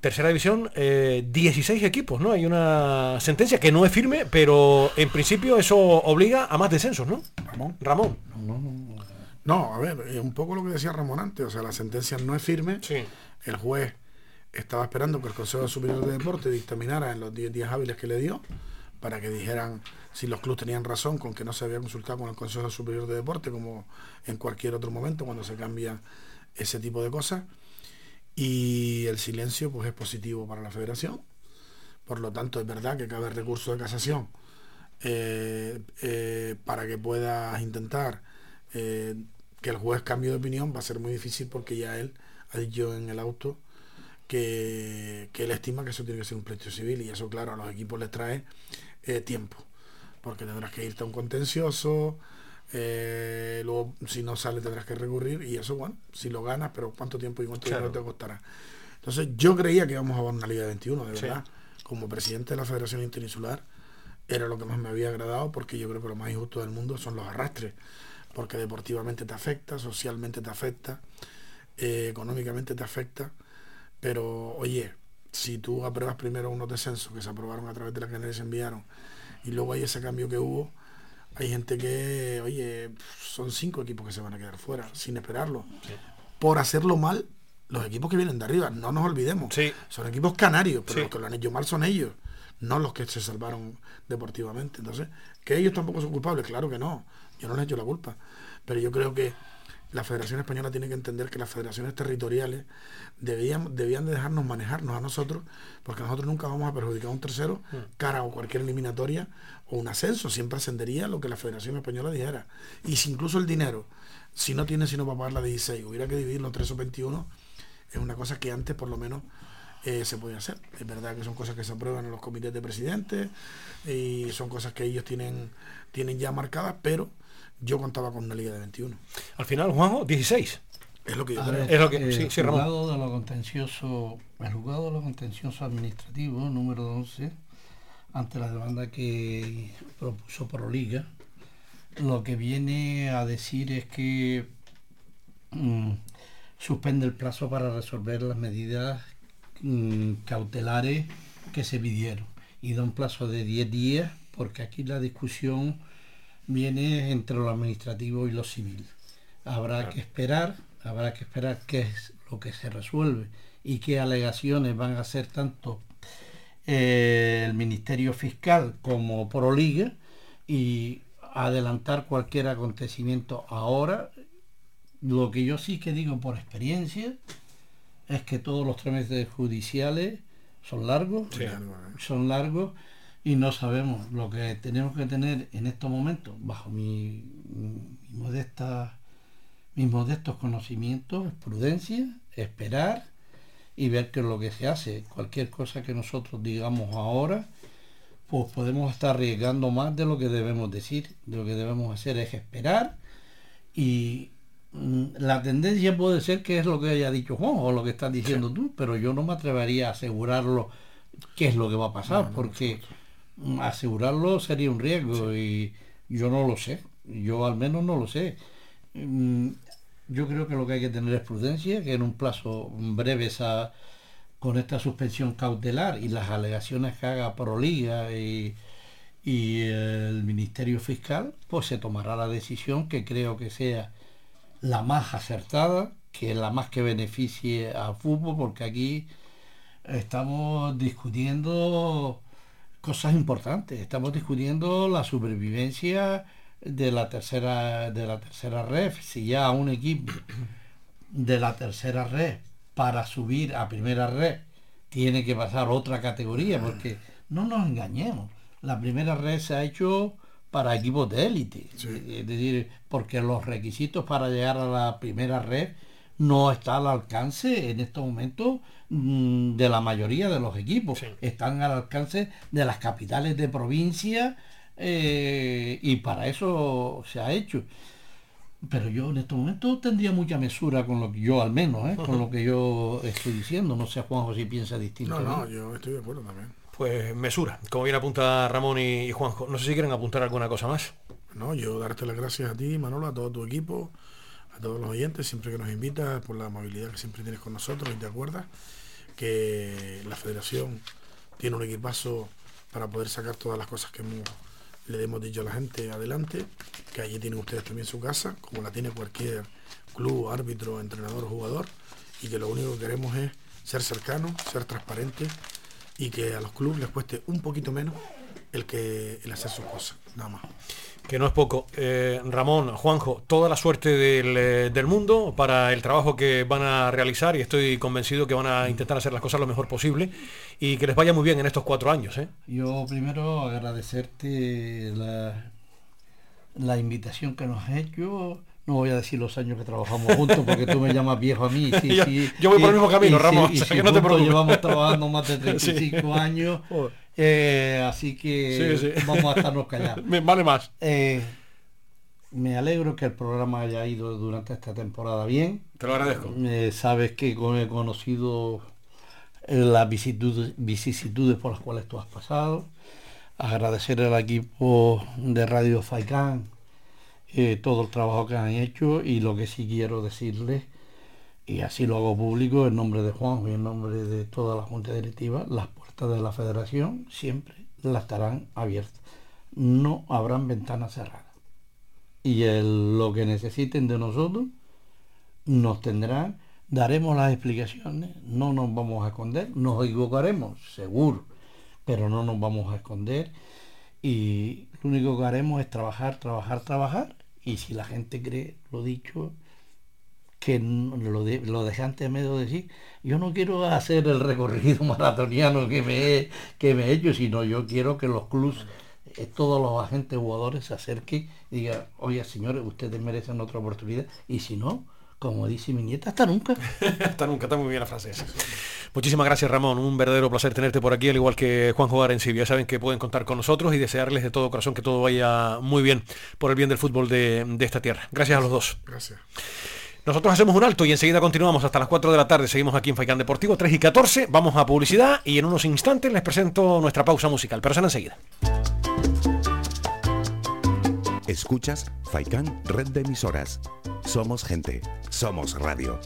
Tercera división, 16 eh, equipos, ¿no? Hay una sentencia que no es firme, pero en principio eso obliga a más descensos, ¿no? Ramón. Ramón. No, a ver, es un poco lo que decía Ramón antes, o sea, la sentencia no es firme. Sí. El juez estaba esperando que el Consejo Superior de Deporte dictaminara en los 10 días hábiles que le dio para que dijeran si los clubes tenían razón con que no se había consultado con el Consejo Superior de Deporte como en cualquier otro momento cuando se cambia ese tipo de cosas. Y el silencio pues es positivo para la federación. Por lo tanto es verdad que cabe recurso de casación eh, eh, para que puedas intentar eh, que el juez cambie de opinión. Va a ser muy difícil porque ya él ha dicho en el auto que, él estima que eso tiene que ser un pleito civil y eso claro a los equipos les trae eh, tiempo porque tendrás que irte a un contencioso eh, luego si no sale tendrás que recurrir y eso bueno si lo ganas pero cuánto tiempo y cuánto dinero te costará entonces yo creía que íbamos a ver una liga de 21 de verdad. Como presidente de la Federación Interinsular era lo que más me había agradado porque yo creo que lo más injusto del mundo son los arrastres porque deportivamente te afecta socialmente te afecta eh, económicamente te afecta pero, oye, si tú apruebas primero unos descensos que se aprobaron a través de las que se enviaron y luego hay ese cambio que hubo, hay gente que, oye, son cinco equipos que se van a quedar fuera sin esperarlo. Por hacerlo mal, los equipos que vienen de arriba, no nos olvidemos, son equipos canarios, pero los que lo han hecho mal son ellos, no los que se salvaron deportivamente. Entonces, que ellos tampoco son culpables, claro que no, yo no les he hecho la culpa, pero yo creo que la Federación Española tiene que entender que las federaciones territoriales debían, debían de dejarnos manejarnos a nosotros, porque nosotros nunca vamos a perjudicar a un tercero mm. cara o cualquier eliminatoria o un ascenso, siempre ascendería lo que la Federación Española dijera. Y si incluso el dinero, si no tiene sino para pagar la 16, hubiera que dividirlo entre esos 21, es una cosa que antes por lo menos eh, se podía hacer. Es verdad que son cosas que se aprueban en los comités de presidentes y son cosas que ellos tienen, tienen ya marcadas, pero yo contaba con una liga de 21. Al final, Juanjo, 16. Es lo que yo Es lo que, el juzgado de lo contencioso, el juzgado de lo contencioso administrativo número 11, ante la demanda que propuso Liga lo que viene a decir es que mm, suspende el plazo para resolver las medidas mm, cautelares que se pidieron y da un plazo de 10 días porque aquí la discusión viene entre lo administrativo y lo civil. Habrá que esperar, habrá que esperar qué es lo que se resuelve y qué alegaciones van a hacer tanto eh, el Ministerio Fiscal como Proliga y adelantar cualquier acontecimiento ahora. Lo que yo sí que digo por experiencia es que todos los trámites judiciales son largos, son largos y no sabemos lo que tenemos que tener en estos momentos, bajo mi, modesta, mis modestos conocimientos, prudencia, esperar y ver qué es lo que se hace. Cualquier cosa que nosotros digamos ahora, pues podemos estar arriesgando más de lo que debemos decir. De lo que debemos hacer es esperar y mm, la tendencia puede ser que es lo que haya dicho Juan o lo que estás diciendo tú, pero yo no me atrevería a asegurarlo qué es lo que va a pasar, porque asegurarlo sería un riesgo y yo no lo sé, yo al menos no lo sé. Mm, yo creo que lo que hay que tener es prudencia, que en un plazo breve esa, con esta suspensión cautelar y las alegaciones que haga Proliga y, y el Ministerio Fiscal, pues se tomará la decisión que creo que sea la más acertada, que la más que beneficie al fútbol, porque aquí estamos discutiendo cosas importantes, estamos discutiendo la supervivencia de la tercera de la tercera red, si ya un equipo de la tercera red para subir a primera red tiene que pasar otra categoría, porque no nos engañemos, la primera red se ha hecho para equipos de élite, es decir, porque los requisitos para llegar a la primera red no está al alcance en estos momentos mm, de la mayoría de los equipos, están al alcance de las capitales de provincia eh, y para eso se ha hecho. Pero yo en este momento tendría mucha mesura con lo que yo al menos, ¿eh? con lo que yo estoy diciendo. No sé Juanjo si piensa distinto. No, no, yo estoy de acuerdo también. Pues mesura, como bien apunta Ramón y, Juanjo. No sé si quieren apuntar alguna cosa más. No, yo darte las gracias a ti, Manolo, a todo tu equipo, a todos los oyentes, siempre que nos invitas, por la amabilidad que siempre tienes con nosotros y te acuerdas que la federación tiene un equipazo para poder sacar todas las cosas que hemos le hemos dicho a la gente adelante, que allí tienen ustedes también su casa, como la tiene cualquier club, árbitro, entrenador jugador, y que lo único que queremos es ser cercanos, ser transparentes y que a los clubes les cueste un poquito menos el que el hacer sus cosas, nada más que no es poco. Eh, Ramón, Juanjo, toda la suerte eh, del, mundo para el trabajo que van a realizar y estoy convencido que van a intentar hacer las cosas lo mejor posible y que les vaya muy bien en estos cuatro años. ¿eh? Yo primero agradecerte la, la invitación que nos has hecho. No voy a decir los años que trabajamos juntos porque tú me llamas viejo a mí. yo, voy por el mismo camino, Ramón. no te Llevamos trabajando más de 35 años. Eh, así que vamos a estarnos callados. vale más. Eh, me alegro que el programa haya ido durante esta temporada bien. Te lo agradezco. Eh, sabes que he conocido las vicisitudes, por las cuales tú has pasado. Agradecer al equipo de Radio Faicán todo el trabajo que han hecho y lo que sí quiero decirles, y así lo hago público en nombre de Juan y en nombre de toda la Junta Directiva, las de la federación siempre la estarán abiertas. No habrán ventanas cerradas. Y lo que necesiten de nosotros nos tendrán, daremos las explicaciones, no nos vamos a esconder, nos equivocaremos, seguro, pero no nos vamos a esconder. Y lo único que haremos es trabajar, trabajar, trabajar. Y si la gente cree lo dicho, que lo, de, lo dejé antes medio decir, yo no quiero hacer el recorrido maratoniano que me, he, que me he hecho, sino yo quiero que los clubes, eh, todos los agentes jugadores se acerquen y digan, oye señores, ustedes merecen otra oportunidad, y si no, como dice mi nieta, hasta nunca. hasta nunca, está muy bien la frase Muchísimas gracias Ramón, un verdadero placer tenerte por aquí, al igual que Juan Jugar en Ya saben que pueden contar con nosotros y desearles de todo corazón que todo vaya muy bien por el bien del fútbol de, de esta tierra. Gracias a los dos. Gracias. Nosotros hacemos un alto y enseguida continuamos hasta las 4 de la tarde. Seguimos aquí en Faicán Deportivo, 3 y 14. Vamos a publicidad y en unos instantes les presento nuestra pausa musical. Pero será enseguida. Escuchas Faicán Red de Emisoras. Somos gente. Somos radio.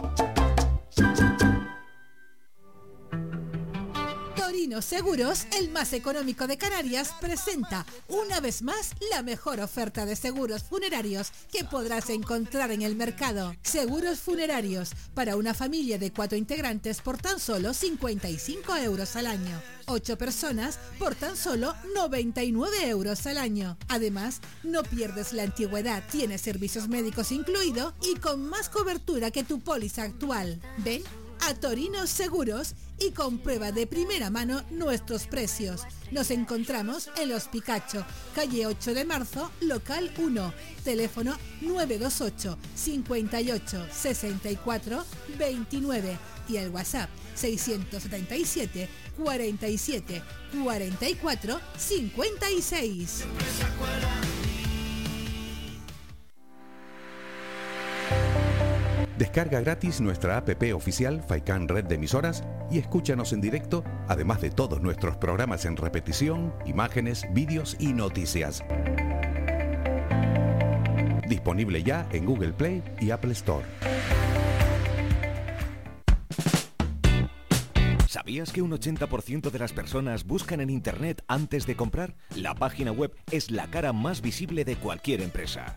Seguros, el más económico de Canarias, presenta una vez más la mejor oferta de seguros funerarios que podrás encontrar en el mercado. Seguros funerarios para una familia de cuatro integrantes por tan solo 55 euros al año. Ocho personas por tan solo 99 euros al año. Además, no pierdes la antigüedad, tienes servicios médicos incluido y con más cobertura que tu póliza actual. Ven a Torinos Seguros y comprueba de primera mano nuestros precios. Nos encontramos en Los Picacho, calle 8 de marzo, local 1, teléfono 928 58 64 29 y el WhatsApp 677 47 44 56. Descarga gratis nuestra app oficial Faikan Red de Emisoras y escúchanos en directo, además de todos nuestros programas en repetición, imágenes, vídeos y noticias. Disponible ya en Google Play y Apple Store. ¿Sabías que un 80% de las personas buscan en Internet antes de comprar? La página web es la cara más visible de cualquier empresa.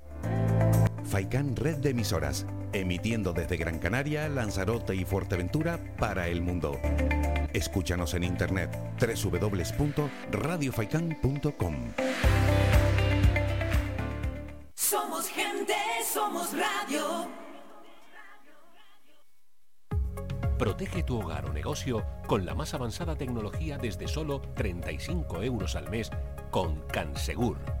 Faikan Red de Emisoras, emitiendo desde Gran Canaria, Lanzarote y Fuerteventura para el mundo. Escúchanos en internet www.radiofaikan.com. Somos gente, somos radio. Protege tu hogar o negocio con la más avanzada tecnología desde solo 35 euros al mes con Cansegur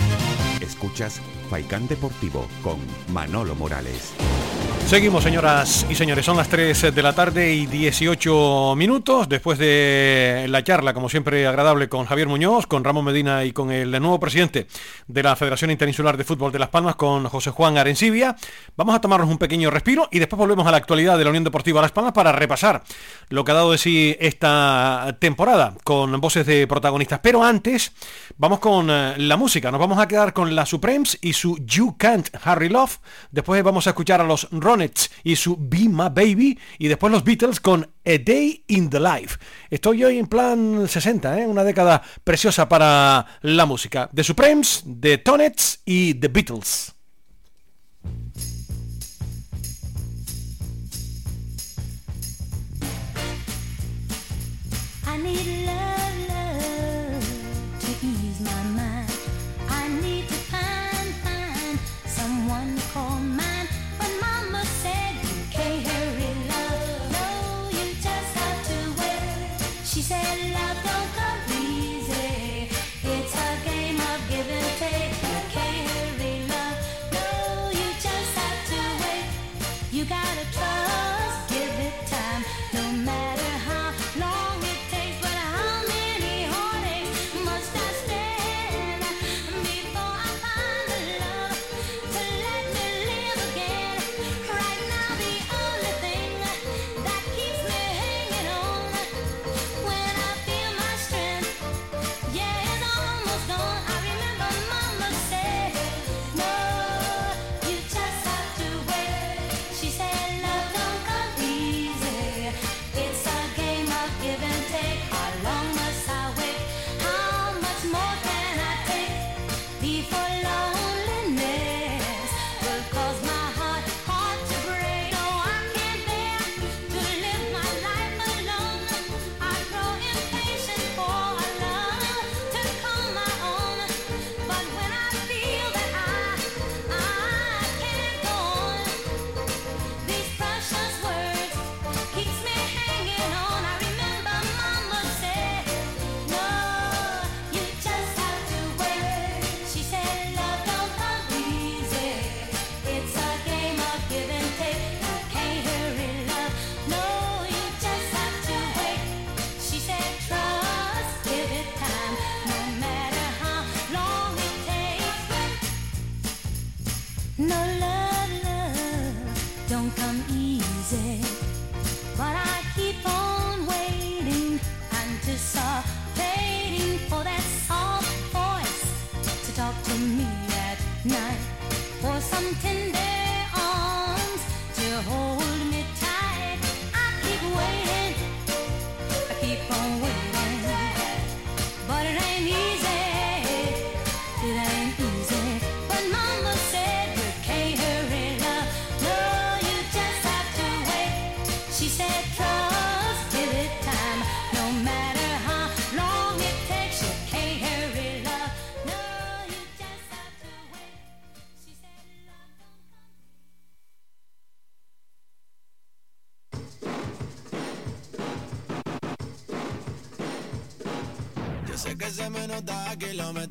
Escuchas Faikán Deportivo con Manolo Morales. Seguimos, señoras y señores. Son las 3 de la tarde y 18 minutos. Después de la charla, como siempre, agradable con Javier Muñoz, con Ramón Medina y con el nuevo presidente de la Federación Interinsular de Fútbol de Las Palmas, con José Juan Arencibia. Vamos a tomarnos un pequeño respiro y después volvemos a la actualidad de la Unión Deportiva Las Palmas para repasar lo que ha dado de sí esta temporada con voces de protagonistas. Pero antes, vamos con eh, la música. Nos vamos a quedar con la Supremes y su You Can't Harry Love. Después vamos a escuchar a los Ron y su Be My Baby y después los Beatles con A Day in the Life. Estoy hoy en plan 60, ¿eh? una década preciosa para la música. The Supremes, The Tonets y The Beatles. she said me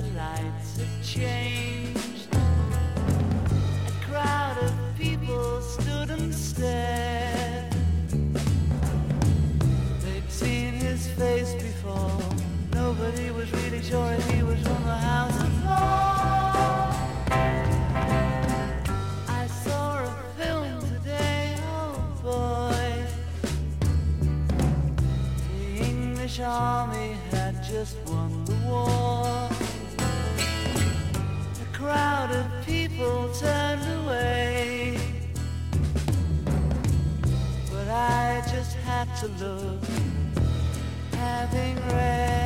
the lights had changed. A crowd of people stood and stared. They'd seen his face before. Nobody was really sure he was from the house of. I saw a film today, oh boy. The English army had just won the war. Crowd of people turned away. But I just had to look, having read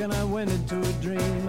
and I went into a dream.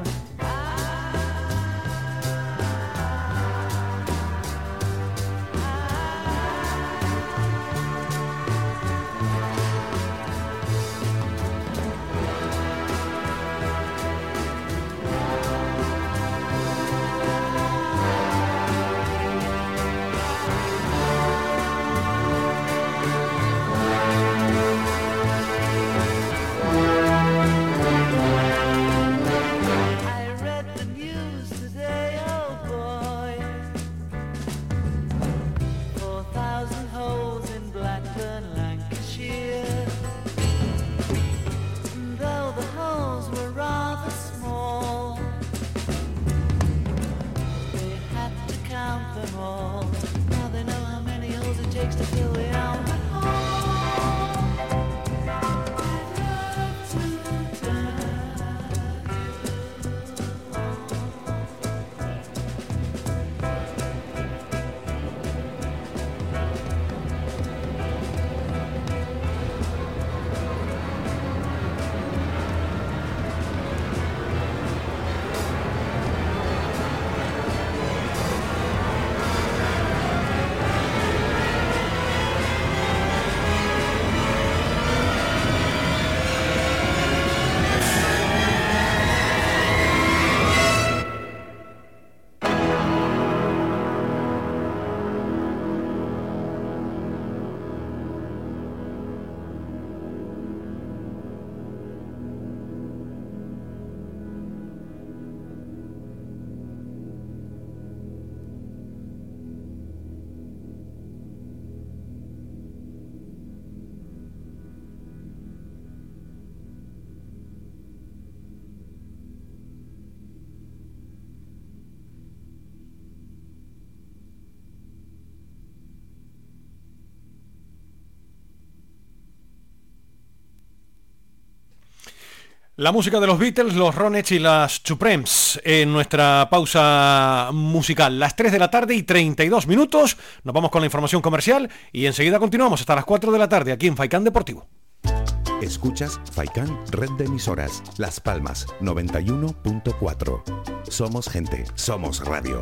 La música de los Beatles, los Ronettes y las Supremes en nuestra pausa musical. Las 3 de la tarde y 32 minutos. Nos vamos con la información comercial y enseguida continuamos hasta las 4 de la tarde aquí en Faicán Deportivo. Escuchas Faicán Red de Emisoras. Las Palmas 91.4. Somos gente, somos radio.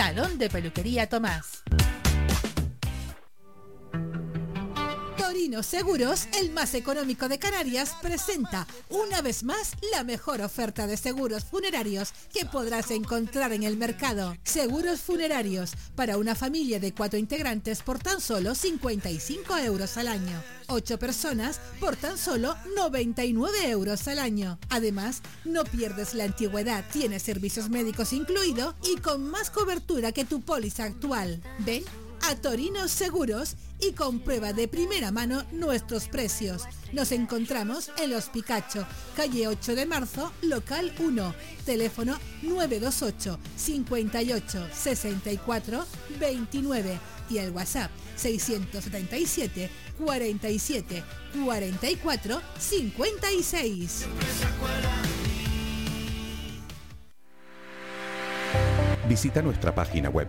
Salón de Peluquería Tomás. Seguros, el más económico de Canarias, presenta una vez más la mejor oferta de seguros funerarios que podrás encontrar en el mercado. Seguros funerarios para una familia de cuatro integrantes por tan solo 55 euros al año. Ocho personas por tan solo 99 euros al año. Además, no pierdes la antigüedad, tienes servicios médicos incluido y con más cobertura que tu póliza actual. Ven a Torino Seguros y comprueba de primera mano nuestros precios. Nos encontramos en Los Picacho, calle 8 de marzo, local 1, teléfono 928 58 64 29 y el WhatsApp 677 47 44 56. Visita nuestra página web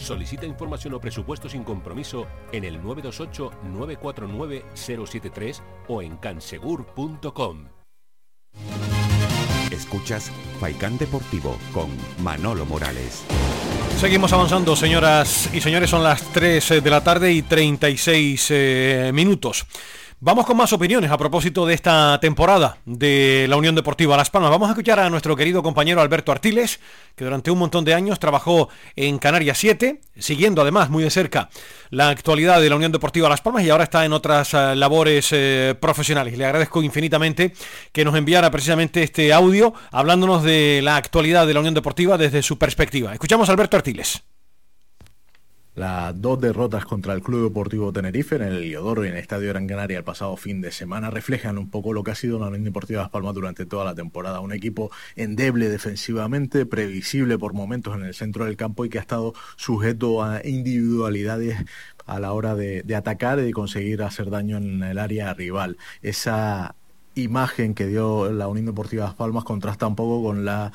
Solicita información o presupuesto sin compromiso en el 928-949-073 o en cansegur.com. Escuchas Faikán Deportivo con Manolo Morales. Seguimos avanzando, señoras y señores, son las 3 de la tarde y 36 eh, minutos. Vamos con más opiniones a propósito de esta temporada de la Unión Deportiva Las Palmas. Vamos a escuchar a nuestro querido compañero Alberto Artiles, que durante un montón de años trabajó en Canarias 7, siguiendo además muy de cerca la actualidad de la Unión Deportiva Las Palmas y ahora está en otras eh, labores eh, profesionales. Le agradezco infinitamente que nos enviara precisamente este audio hablándonos de la actualidad de la Unión Deportiva desde su perspectiva. Escuchamos a Alberto Artiles. Las dos derrotas contra el Club Deportivo Tenerife en el Heliodoro y en el Estadio Gran Canaria el pasado fin de semana reflejan un poco lo que ha sido la Unión Deportiva Las Palmas durante toda la temporada. Un equipo endeble defensivamente, previsible por momentos en el centro del campo y que ha estado sujeto a individualidades a la hora de, de atacar y de conseguir hacer daño en el área rival. Esa imagen que dio la Unión Deportiva Las Palmas contrasta un poco con la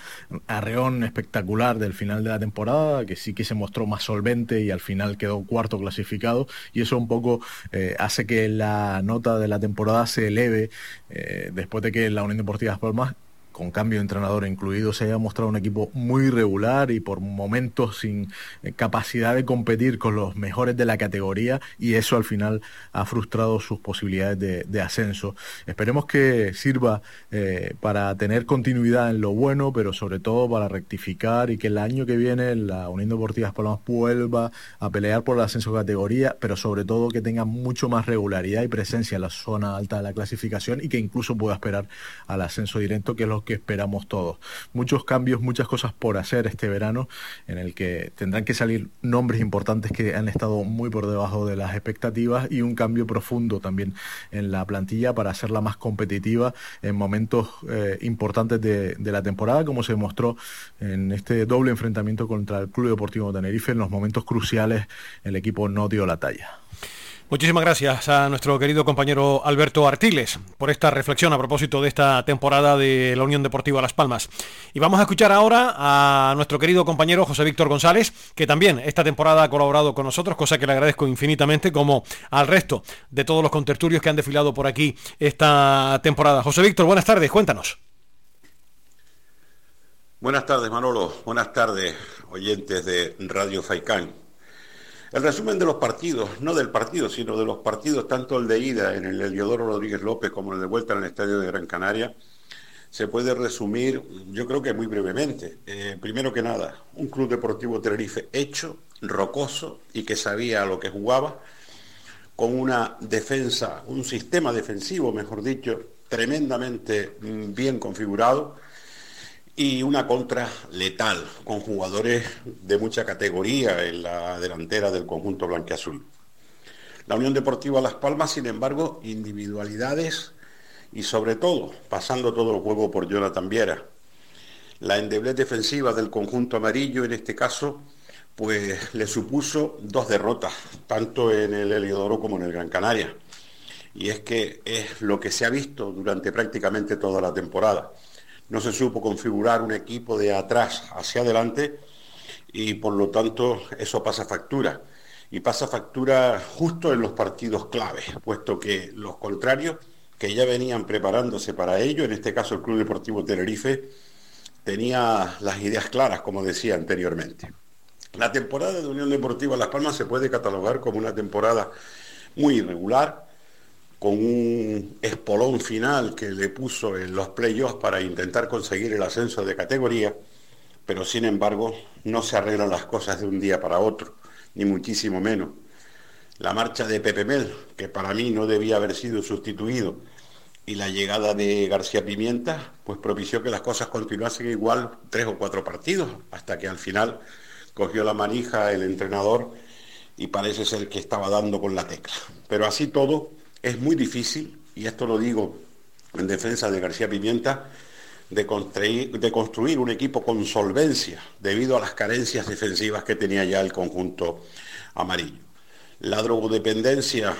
arreón espectacular del final de la temporada, que sí que se mostró más solvente y al final quedó cuarto clasificado, y eso un poco eh, hace que la nota de la temporada se eleve eh, después de que la Unión Deportiva Las Palmas con cambio de entrenador incluido, se haya mostrado un equipo muy regular y por momentos sin eh, capacidad de competir con los mejores de la categoría y eso al final ha frustrado sus posibilidades de, de ascenso. Esperemos que sirva eh, para tener continuidad en lo bueno, pero sobre todo para rectificar y que el año que viene la Unión Deportiva Las Palmas vuelva a pelear por el ascenso de categoría, pero sobre todo que tenga mucho más regularidad y presencia en la zona alta de la clasificación y que incluso pueda esperar al ascenso directo, que es lo que esperamos todos. Muchos cambios, muchas cosas por hacer este verano, en el que tendrán que salir nombres importantes que han estado muy por debajo de las expectativas y un cambio profundo también en la plantilla para hacerla más competitiva en momentos eh, importantes de, de la temporada, como se demostró en este doble enfrentamiento contra el Club Deportivo Tenerife. En los momentos cruciales el equipo no dio la talla. Muchísimas gracias a nuestro querido compañero Alberto Artiles por esta reflexión a propósito de esta temporada de la Unión Deportiva Las Palmas. Y vamos a escuchar ahora a nuestro querido compañero José Víctor González, que también esta temporada ha colaborado con nosotros, cosa que le agradezco infinitamente, como al resto de todos los contertulios que han desfilado por aquí esta temporada. José Víctor, buenas tardes, cuéntanos. Buenas tardes, Manolo. Buenas tardes, oyentes de Radio Faicán. El resumen de los partidos, no del partido, sino de los partidos, tanto el de ida en el Eliodoro Rodríguez López como el de vuelta en el Estadio de Gran Canaria, se puede resumir, yo creo que muy brevemente. Eh, primero que nada, un club deportivo Tenerife hecho, rocoso y que sabía a lo que jugaba, con una defensa, un sistema defensivo, mejor dicho, tremendamente mm, bien configurado y una contra letal, con jugadores de mucha categoría en la delantera del conjunto blanqueazul. La Unión Deportiva Las Palmas, sin embargo, individualidades y sobre todo, pasando todo el juego por Jonathan Viera. La endeblez defensiva del conjunto amarillo, en este caso, pues le supuso dos derrotas, tanto en el Heliodoro como en el Gran Canaria. Y es que es lo que se ha visto durante prácticamente toda la temporada no se supo configurar un equipo de atrás hacia adelante y por lo tanto eso pasa factura. Y pasa factura justo en los partidos claves, puesto que los contrarios, que ya venían preparándose para ello, en este caso el Club Deportivo Tenerife, tenía las ideas claras, como decía anteriormente. La temporada de Unión Deportiva Las Palmas se puede catalogar como una temporada muy irregular, con un espolón final que le puso en los playoffs para intentar conseguir el ascenso de categoría, pero sin embargo no se arreglan las cosas de un día para otro, ni muchísimo menos. La marcha de Pepe Mel, que para mí no debía haber sido sustituido, y la llegada de García Pimienta, pues propició que las cosas continuasen igual tres o cuatro partidos, hasta que al final cogió la manija el entrenador y parece ser que estaba dando con la tecla. Pero así todo, es muy difícil, y esto lo digo en defensa de García Pimienta, de construir, de construir, un equipo con solvencia debido a las carencias defensivas que tenía ya el conjunto amarillo. La drogodependencia,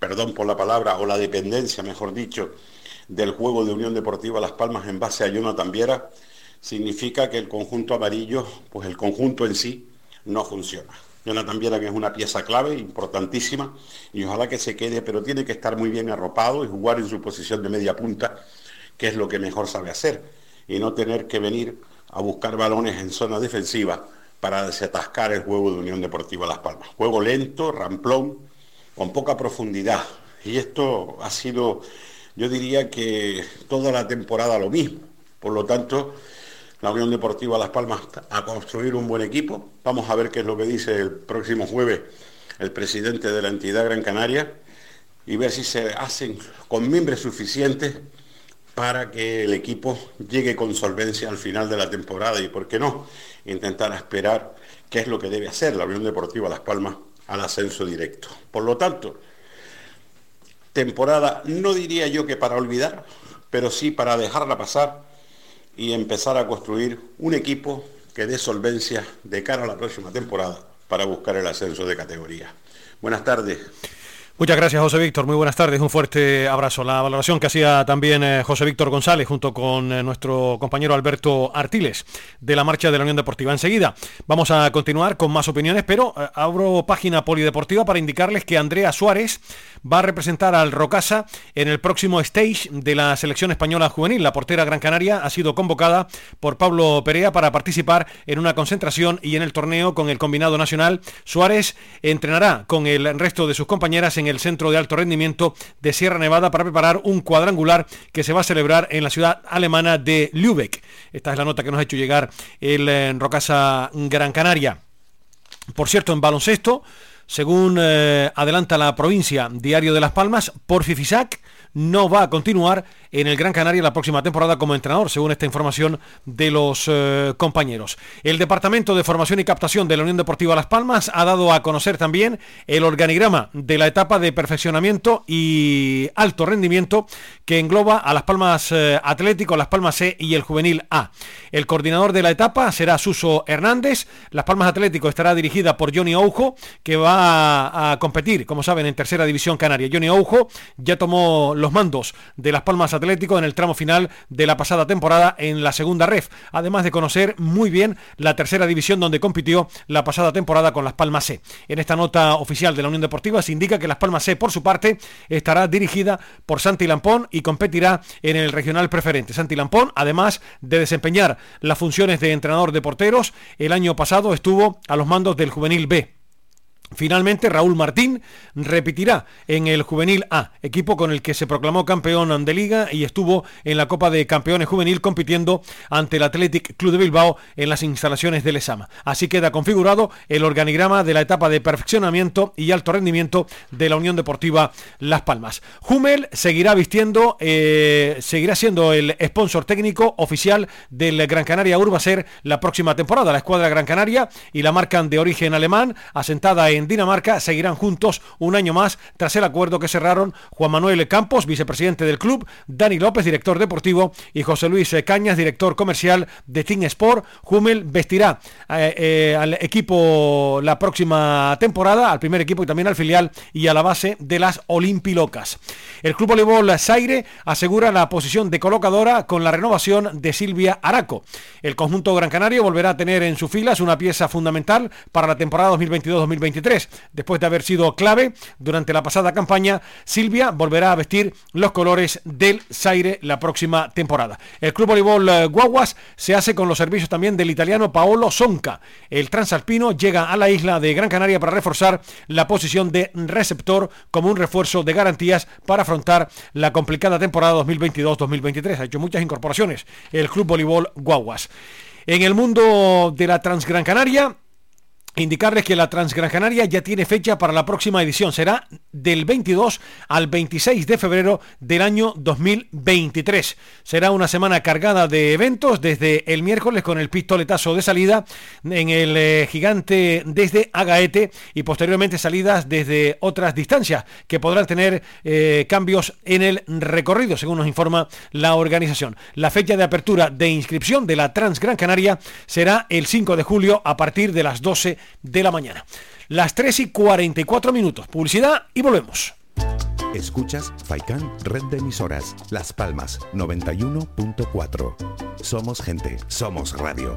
perdón por la palabra, o la dependencia, mejor dicho, del juego de Unión Deportiva Las Palmas en base a Jonathan Viera, significa que el conjunto amarillo, pues el conjunto en sí, no funciona. Jonathan Viera que es una pieza clave, importantísima, y ojalá que se quede, pero tiene que estar muy bien arropado y jugar en su posición de media punta, que es lo que mejor sabe hacer, y no tener que venir a buscar balones en zona defensiva para desatascar el juego de Unión Deportiva Las Palmas. Juego lento, ramplón, con poca profundidad. Y esto ha sido, yo diría que toda la temporada lo mismo. Por lo tanto, la Unión Deportiva Las Palmas a construir un buen equipo. Vamos a ver qué es lo que dice el próximo jueves el presidente de la entidad Gran Canaria y ver si se hacen con miembros suficientes para que el equipo llegue con solvencia al final de la temporada y, ¿por qué no?, intentar esperar qué es lo que debe hacer la Unión Deportiva Las Palmas al ascenso directo. Por lo tanto, temporada, no diría yo que para olvidar, pero sí para dejarla pasar y empezar a construir un equipo que dé solvencia de cara a la próxima temporada para buscar el ascenso de categoría. Buenas tardes. Muchas gracias, José Víctor. Muy buenas tardes. Un fuerte abrazo. La valoración que hacía también eh, José Víctor González junto con eh, nuestro compañero Alberto Artiles de la marcha de la Unión Deportiva. Enseguida vamos a continuar con más opiniones, pero eh, abro página polideportiva para indicarles que Andrea Suárez va a representar al Rocasa en el próximo stage de la selección española juvenil. La portera Gran Canaria ha sido convocada por Pablo Perea para participar en una concentración y en el torneo con el combinado nacional. Suárez entrenará con el resto de sus compañeras en el Centro de Alto Rendimiento de Sierra Nevada para preparar un cuadrangular que se va a celebrar en la ciudad alemana de Lübeck. Esta es la nota que nos ha hecho llegar el eh, Rocasa Gran Canaria. Por cierto, en baloncesto, según eh, adelanta la provincia Diario de Las Palmas, Porfi Fisac no va a continuar en el Gran Canaria la próxima temporada como entrenador, según esta información de los eh, compañeros. El Departamento de Formación y Captación de la Unión Deportiva Las Palmas ha dado a conocer también el organigrama de la etapa de perfeccionamiento y alto rendimiento que engloba a Las Palmas eh, Atlético, Las Palmas C y el Juvenil A. El coordinador de la etapa será Suso Hernández. Las Palmas Atlético estará dirigida por Johnny Oujo, que va a, competir, como saben, en tercera división canaria. Johnny Oujo ya tomó los mandos de Las Palmas Atlético en el tramo final de la pasada temporada en la segunda ref, además de conocer muy bien la tercera división donde compitió la pasada temporada con Las Palmas C. En esta nota oficial de la Unión Deportiva se indica que Las Palmas C, por su parte, estará dirigida por Santi Lampón y competirá en el regional preferente. Santi Lampón, además de desempeñar las funciones de entrenador de porteros, el año pasado estuvo a los mandos del juvenil B. Finalmente, Raúl Martín repetirá en el Juvenil A, equipo con el que se proclamó campeón de liga y estuvo en la Copa de Campeones Juvenil compitiendo ante el Athletic Club de Bilbao en las instalaciones del ESAMA. Así queda configurado el organigrama de la etapa de perfeccionamiento y alto rendimiento de la Unión Deportiva Las Palmas. Hummel seguirá vistiendo, eh, seguirá siendo el sponsor técnico oficial del Gran Canaria Urbaser la próxima temporada. La escuadra Gran Canaria y la marca de origen alemán, asentada en Dinamarca, seguirán juntos un año más tras el acuerdo que cerraron Juan Manuel Campos, vicepresidente del club, Dani López, director deportivo, y José Luis Cañas, director comercial de Team Sport. Hummel vestirá eh, eh, al equipo la próxima temporada, al primer equipo y también al filial y a la base de las Olimpilocas. El Club Voleibol Saire asegura la posición de colocadora con la renovación de Silvia Araco. El conjunto Gran Canario volverá a tener en sus filas una pieza fundamental para la temporada 2022-2023. Después de haber sido clave durante la pasada campaña, Silvia volverá a vestir los colores del Saire la próxima temporada. El Club Voleibol eh, Guaguas se hace con los servicios también del italiano Paolo Sonca. El transalpino llega a la isla de Gran Canaria para reforzar la posición de receptor como un refuerzo de garantías para afrontar la complicada temporada 2022-2023. Ha hecho muchas incorporaciones el Club Voleibol Guaguas. En el mundo de la Transgran Canaria, Indicarles que la Transgran Canaria ya tiene fecha para la próxima edición. Será del 22 al 26 de febrero del año 2023. Será una semana cargada de eventos desde el miércoles con el pistoletazo de salida en el eh, gigante desde Agaete y posteriormente salidas desde otras distancias que podrán tener eh, cambios en el recorrido, según nos informa la organización. La fecha de apertura de inscripción de la Transgran Canaria será el 5 de julio a partir de las 12 de la mañana. Las 3 y 44 minutos. Publicidad y volvemos. Escuchas Faikan Red de Emisoras. Las Palmas 91.4. Somos gente, somos radio.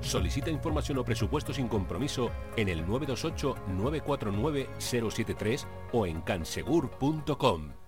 Solicita información o presupuesto sin compromiso en el 928-949-073 o en cansegur.com.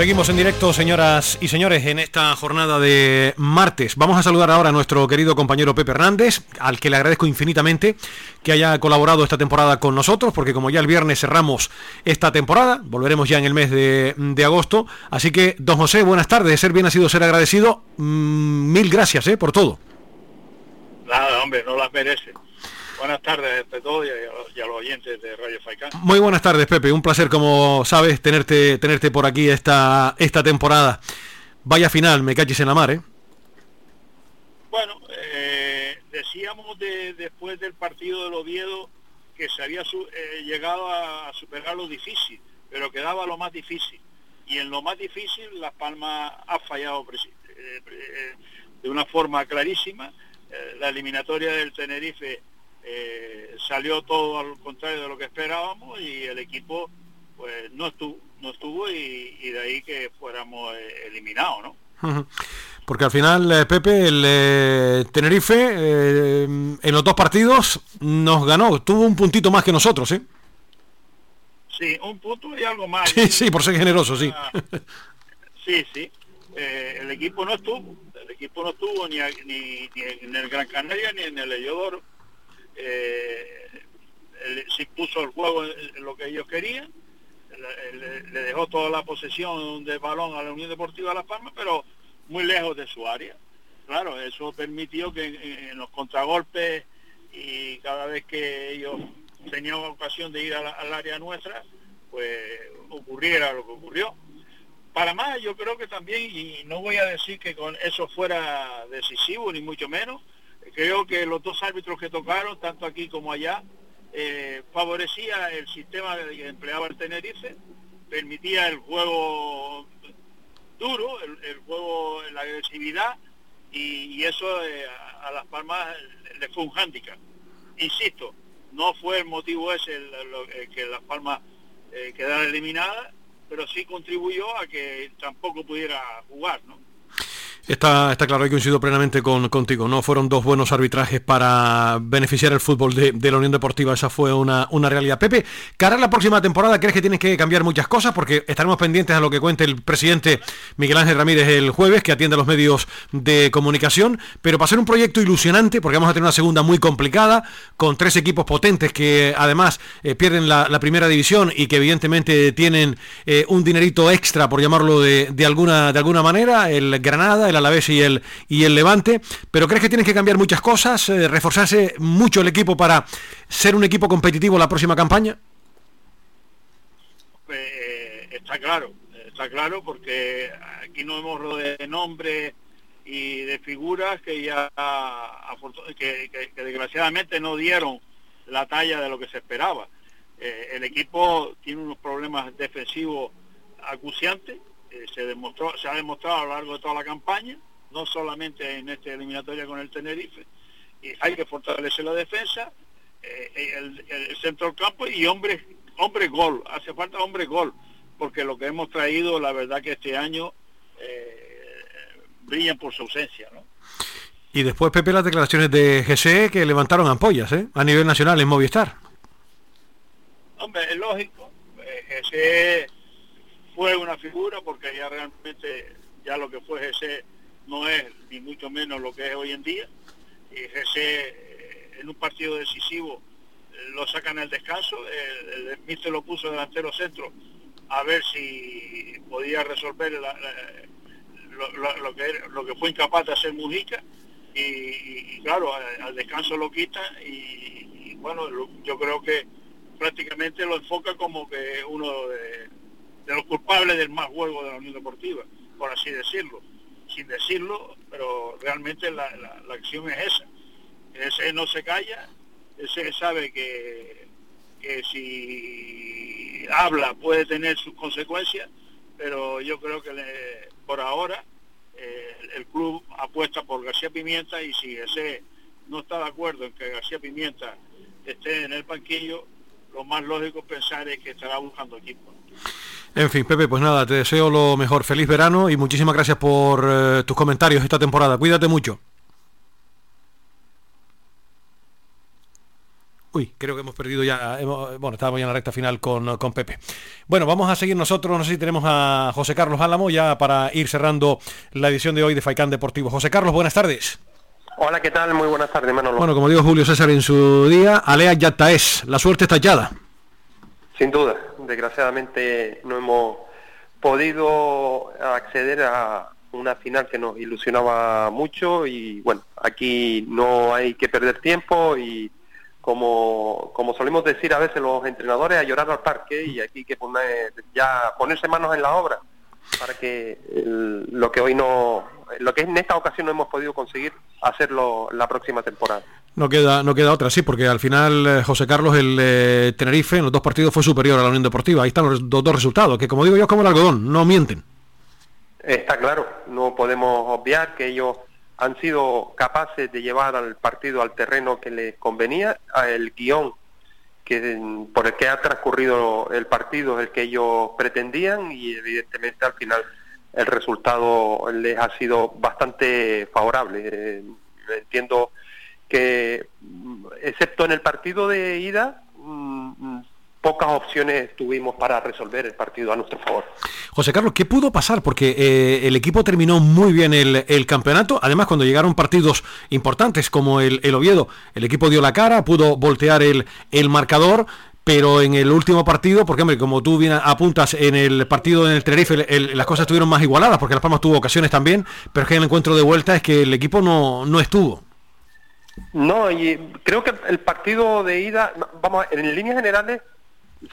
Seguimos en directo, señoras y señores, en esta jornada de martes. Vamos a saludar ahora a nuestro querido compañero Pepe Hernández, al que le agradezco infinitamente que haya colaborado esta temporada con nosotros, porque como ya el viernes cerramos esta temporada, volveremos ya en el mes de, agosto. Así que, don José, buenas tardes. De ser bien ha sido ser agradecido. Mm, mil gracias eh, por todo. Nada, hombre, no las merece. Buenas tardes a todos y a, los oyentes de Radio Faicán. Muy buenas tardes, Pepe. Un placer, como sabes, tenerte, tenerte por aquí esta, esta temporada. Vaya final, me cachis en la mar, ¿eh? Bueno, eh, decíamos de- después del partido del Oviedo que se había su- eh, llegado a superar lo difícil, pero quedaba lo más difícil. Y en lo más difícil Las Palmas ha fallado eh, eh, de una forma clarísima. Eh, la eliminatoria del Tenerife eh, salió todo al contrario de lo que esperábamos y el equipo pues no estuvo, no estuvo y, y de ahí que fuéramos eh, eliminados, ¿no? Porque al final, eh, Pepe, el eh, Tenerife eh, en los dos partidos nos ganó, tuvo un puntito más que nosotros, ¿eh? Sí, un punto y algo más. Sí, sí, por ser generoso, sí. Ah, Sí, sí. Eh, el equipo no estuvo. El equipo no estuvo ni, ni, ni en el Gran Canaria ni en el Eyodoro. Eh, se impuso el juego lo que ellos querían. Le, dejó toda la posesión de balón a la Unión Deportiva Las Palmas, pero muy lejos de su área. Claro, eso permitió que en, los contragolpes y cada vez que ellos tenían ocasión de ir la- al área nuestra, pues ocurriera lo que ocurrió. Para más, yo creo que también, y no voy a decir que con eso fuera decisivo, ni mucho menos, creo que los dos árbitros que tocaron, tanto aquí como allá, eh, favorecía el sistema que empleaba el Tenerife, permitía el juego duro, el, el juego, la agresividad, y, eso eh, a, Las Palmas le fue un hándicap. Insisto, no fue el motivo ese el que Las Palmas eh, quedara eliminada, pero sí contribuyó a que tampoco pudiera jugar, ¿no? Está, está claro, he coincido plenamente con, contigo. No fueron dos buenos arbitrajes para beneficiar el fútbol de, de la Unión Deportiva. Esa fue una, una realidad. Pepe, cara a la próxima temporada, ¿crees que tienes que cambiar muchas cosas? Porque estaremos pendientes a lo que cuente el presidente Miguel Ángel Ramírez el jueves, que atiende a los medios de comunicación. Pero para ser un proyecto ilusionante, porque vamos a tener una segunda muy complicada, con tres equipos potentes que además eh, pierden la, la primera división y que evidentemente tienen eh, un dinerito extra, por llamarlo de, de alguna, de alguna manera, el Granada, el Alavés y el, y el Levante. Pero crees que tienes que cambiar muchas cosas, eh, reforzarse mucho el equipo para ser un equipo competitivo la próxima campaña? Eh, está claro, está claro porque aquí no hemos rodeado de nombres y de figuras que ya que, que- que desgraciadamente no dieron la talla de lo que se esperaba. Eh, el equipo tiene unos problemas defensivos acuciantes, eh, se demostró, se ha demostrado a lo largo de toda la campaña, no solamente en esta eliminatoria con el Tenerife, y hay que fortalecer la defensa, eh, el, el centro del campo y hombres hombre gol, hace falta hombre gol, porque lo que hemos traído, la verdad que este año eh, brillan por su ausencia, ¿no? Y después, Pepe, las declaraciones de GC que levantaron ampollas, ¿eh? A nivel nacional en Movistar. Hombre, es lógico. eh, Ese fue una figura porque ya realmente ya lo que fue ese no es ni mucho menos lo que es hoy en día. Y ese en un partido decisivo eh, lo sacan al descanso, el, el míster lo puso delantero centro a ver si podía resolver lo, que, lo que fue incapaz de hacer Mujica y, claro, al, descanso lo quita y, bueno, yo creo que prácticamente lo enfoca como que uno de, de los culpables del mal juego de la Unión Deportiva, por así decirlo, sin decirlo, pero realmente la, la- acción es esa. Ese no se calla, ese sabe que, que si habla puede tener sus consecuencias, pero yo creo que por ahora eh, el club apuesta por García Pimienta y si ese no está de acuerdo en que García Pimienta esté en el banquillo, lo más lógico pensar es que estará buscando equipo. En fin, Pepe, pues nada, te deseo lo mejor. Feliz verano y muchísimas gracias por eh, tus comentarios esta temporada. Cuídate mucho. Uy, creo que hemos perdido ya, hemos- bueno, estábamos ya en la recta final con, con Pepe. Bueno, vamos a seguir nosotros, no sé si tenemos a José Carlos Álamo ya para ir cerrando la edición de hoy de Faicán Deportivo. José Carlos, buenas tardes. Hola, ¿qué tal? Muy buenas tardes, Manolo. Bueno, como dijo Julio César en su día, Alea Yataes, la suerte está echada. Sin duda, desgraciadamente no hemos podido acceder a una final que nos ilusionaba mucho y bueno, aquí no hay que perder tiempo y como, como solemos decir a veces los entrenadores, a llorar al parque y aquí hay que poner, ya ponerse manos en la obra para que el- lo que hoy no, lo que en esta ocasión no hemos podido conseguir, hacerlo la próxima temporada. No queda, no queda otra, sí, porque al final eh, José Carlos, el eh, Tenerife, en los dos partidos fue superior a la Unión Deportiva. Ahí están los dos, dos resultados, que como digo yo, es como el algodón, no mienten. Está claro, no podemos obviar que ellos han sido capaces de llevar al partido al terreno que les convenía, a el guion que por el que ha transcurrido el partido el que ellos pretendían y evidentemente al final el resultado les ha sido bastante favorable. Eh, entiendo que excepto en el partido de ida mm, pocas opciones tuvimos para resolver el partido a nuestro favor. José Carlos, ¿qué pudo pasar? Porque eh, el equipo terminó muy bien el, el campeonato. Además, cuando llegaron partidos importantes como el, el Oviedo, el equipo dio la cara, pudo voltear el, el marcador. Pero en el último partido, porque hombre, como tú bien apuntas en el partido en el Tenerife, las cosas estuvieron más igualadas, porque Las Palmas tuvo ocasiones también, pero es que en el encuentro de vuelta es que el equipo no, no estuvo. No, y creo que el partido de ida, vamos, en líneas generales,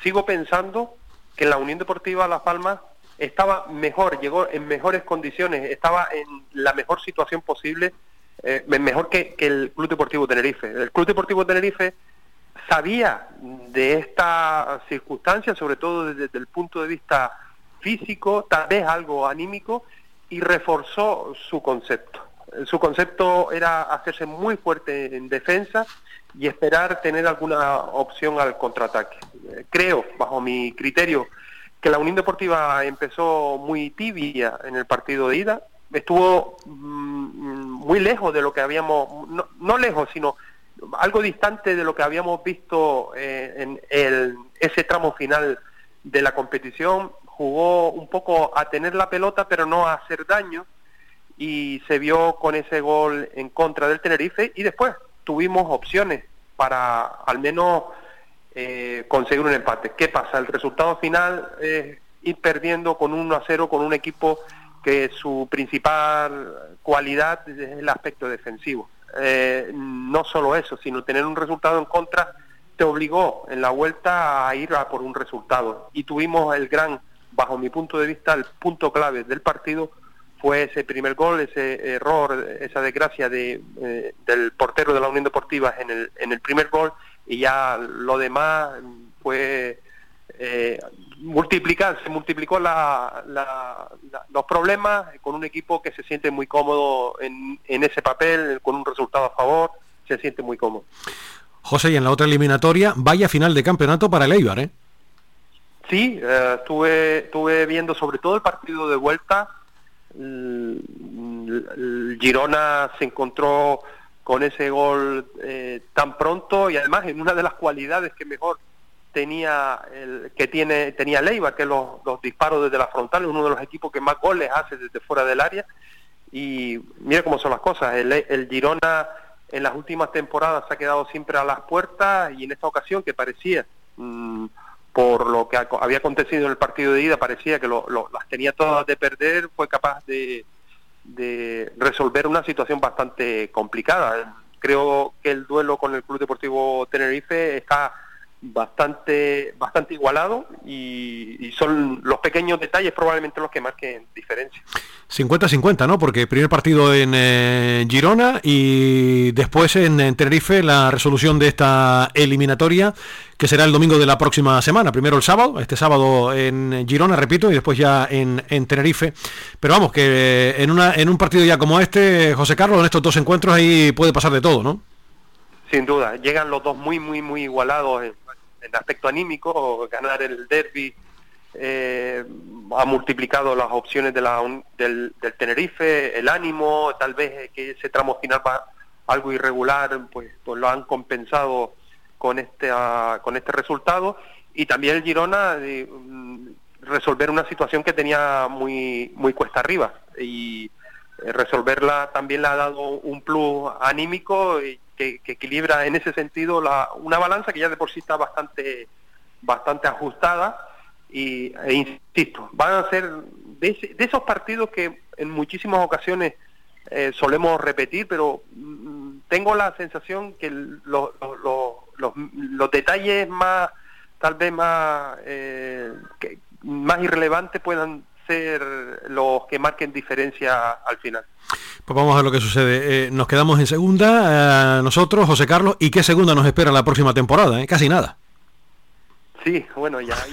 sigo pensando que la Unión Deportiva Las Palmas estaba mejor, llegó en mejores condiciones, estaba en la mejor situación posible, eh, mejor que el Club Deportivo Tenerife. El Club Deportivo Tenerife sabía de esta circunstancia, sobre todo desde el punto de vista físico, tal vez algo anímico, y reforzó su concepto. Su concepto era hacerse muy fuerte en defensa y esperar tener alguna opción al contraataque. Eh, Creo, bajo mi criterio, que la Unión Deportiva empezó muy tibia en el partido de ida, estuvo mm, muy lejos de lo que habíamos, no, lejos, sino algo distante de lo que habíamos visto eh, en el- ese tramo final de la competición. Jugó un poco a tener la pelota, pero no a hacer daño, y se vio con ese gol en contra del Tenerife, y después tuvimos opciones para al menos eh, conseguir un empate. ¿Qué pasa? El resultado final es ir perdiendo con 1 a 0 con un equipo que su principal cualidad es el aspecto defensivo. Eh, no solo eso, sino tener un resultado en contra te obligó en la vuelta a ir a por un resultado. Y tuvimos el gran, bajo mi punto de vista, el punto clave del partido fue ese primer gol, ese error, esa desgracia de, eh, del portero de la Unión Deportiva en el, en el primer gol y ya lo demás fue eh, multiplicar, se multiplicó la, la- la- los problemas con un equipo que se siente muy cómodo en, en ese papel, con un resultado a favor, se siente muy cómodo. José, y en la otra eliminatoria, vaya final de campeonato para el Eibar, ¿eh? Sí, eh, estuve, estuve viendo sobre todo el partido de vuelta, el, el Girona se encontró con ese gol eh, tan pronto y además en una de las cualidades que mejor tenía el, que tiene tenía Leiva que es los, disparos desde la frontal uno de los equipos que más goles hace desde fuera del área. Y mira cómo son las cosas el, el Girona en las últimas temporadas se ha quedado siempre a las puertas y en esta ocasión que parecía mm, por lo que había acontecido en el partido de ida parecía que lo- lo- las tenía todas de perder fue capaz de, de resolver una situación bastante complicada. Creo que el duelo con el Club Deportivo Tenerife está bastante bastante igualado y, y son los pequeños detalles probablemente los que marquen diferencia 50-50, ¿no? Porque primer partido en eh, Girona y después en, en Tenerife la resolución de esta eliminatoria que será el domingo de la próxima semana. Primero el sábado, este sábado en Girona, repito, y después ya en, en Tenerife. Pero vamos, que eh, en, una, en un partido ya como este, José Carlos, en estos dos encuentros ahí puede pasar de todo, ¿no? Sin duda, llegan los dos muy, muy, muy igualados en, en aspecto anímico. Ganar el derby eh, ha multiplicado las opciones de la, del, del Tenerife, el ánimo, tal vez que ese tramo final va algo irregular, pues, pues lo han compensado con este, ah, con este resultado. Y también el Girona mm, resolver una situación que tenía muy, muy cuesta arriba. Y eh, resolverla también le ha dado un plus anímico y que, que equilibra en ese sentido la, una balanza que ya de por sí está bastante bastante ajustada y e insisto van a ser de, ese- de esos partidos que en muchísimas ocasiones eh, solemos repetir pero mm, tengo la sensación que el- lo- lo- lo- los, los detalles más tal vez más eh, más irrelevantes puedan ser los que marquen diferencia al final Pues vamos a ver lo que sucede. Eh, nos quedamos en segunda, eh, nosotros, José Carlos, ¿y qué segunda nos espera la próxima temporada? eh? Casi nada. Sí, bueno, ya ahí,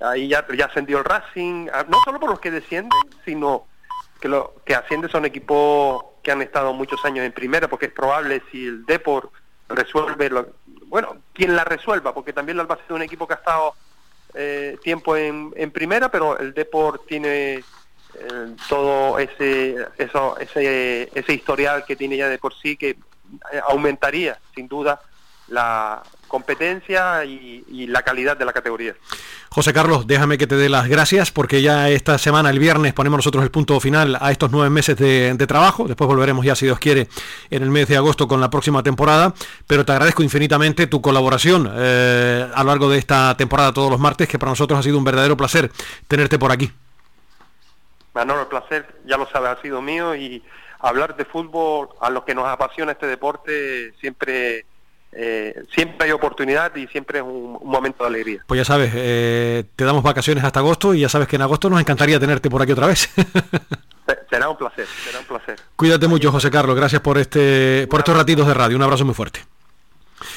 ahí ya, ya ascendió el Racing, ah, no solo por los que descienden, sino que lo que asciende son equipos que han estado muchos años en primera, porque es probable si el Depor resuelve, lo- bueno, quien la resuelva, porque también el Albacete es un equipo que ha estado eh, tiempo en, en primera, pero el Depor tiene eh, todo ese, eso, ese, ese historial que tiene ya de por sí que eh, aumentaría sin duda la competencia y, y la calidad de la categoría. José Carlos, déjame que te dé las gracias porque ya esta semana, el viernes, ponemos nosotros el punto final a estos nueve meses de, de trabajo. Después volveremos ya, si Dios quiere, en el mes de agosto con la próxima temporada. Pero te agradezco infinitamente tu colaboración eh, a lo largo de esta temporada todos los martes, que para nosotros ha sido un verdadero placer tenerte por aquí. Manolo, el placer, ya lo sabes, ha sido mío y hablar de fútbol, a los que nos apasiona este deporte, siempre, eh, siempre hay oportunidad y siempre es un, un momento de alegría. Pues ya sabes, eh, te damos vacaciones hasta agosto y ya sabes que en agosto nos encantaría tenerte por aquí otra vez. Se- Será un placer, será un placer. Cuídate mucho, José Carlos. Gracias por este, por estos ratitos de radio. Un abrazo muy fuerte.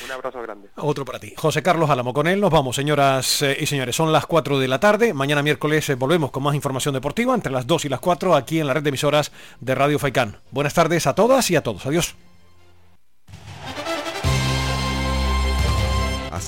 Un abrazo grande. Otro para ti. José Carlos Álamo, con él nos vamos, señoras eh, y señores. Son las 4 de la tarde. Mañana miércoles volvemos con más información deportiva entre las 2 y las 4 aquí en la red de emisoras de Radio Faicán. Buenas tardes a todas y a todos. Adiós.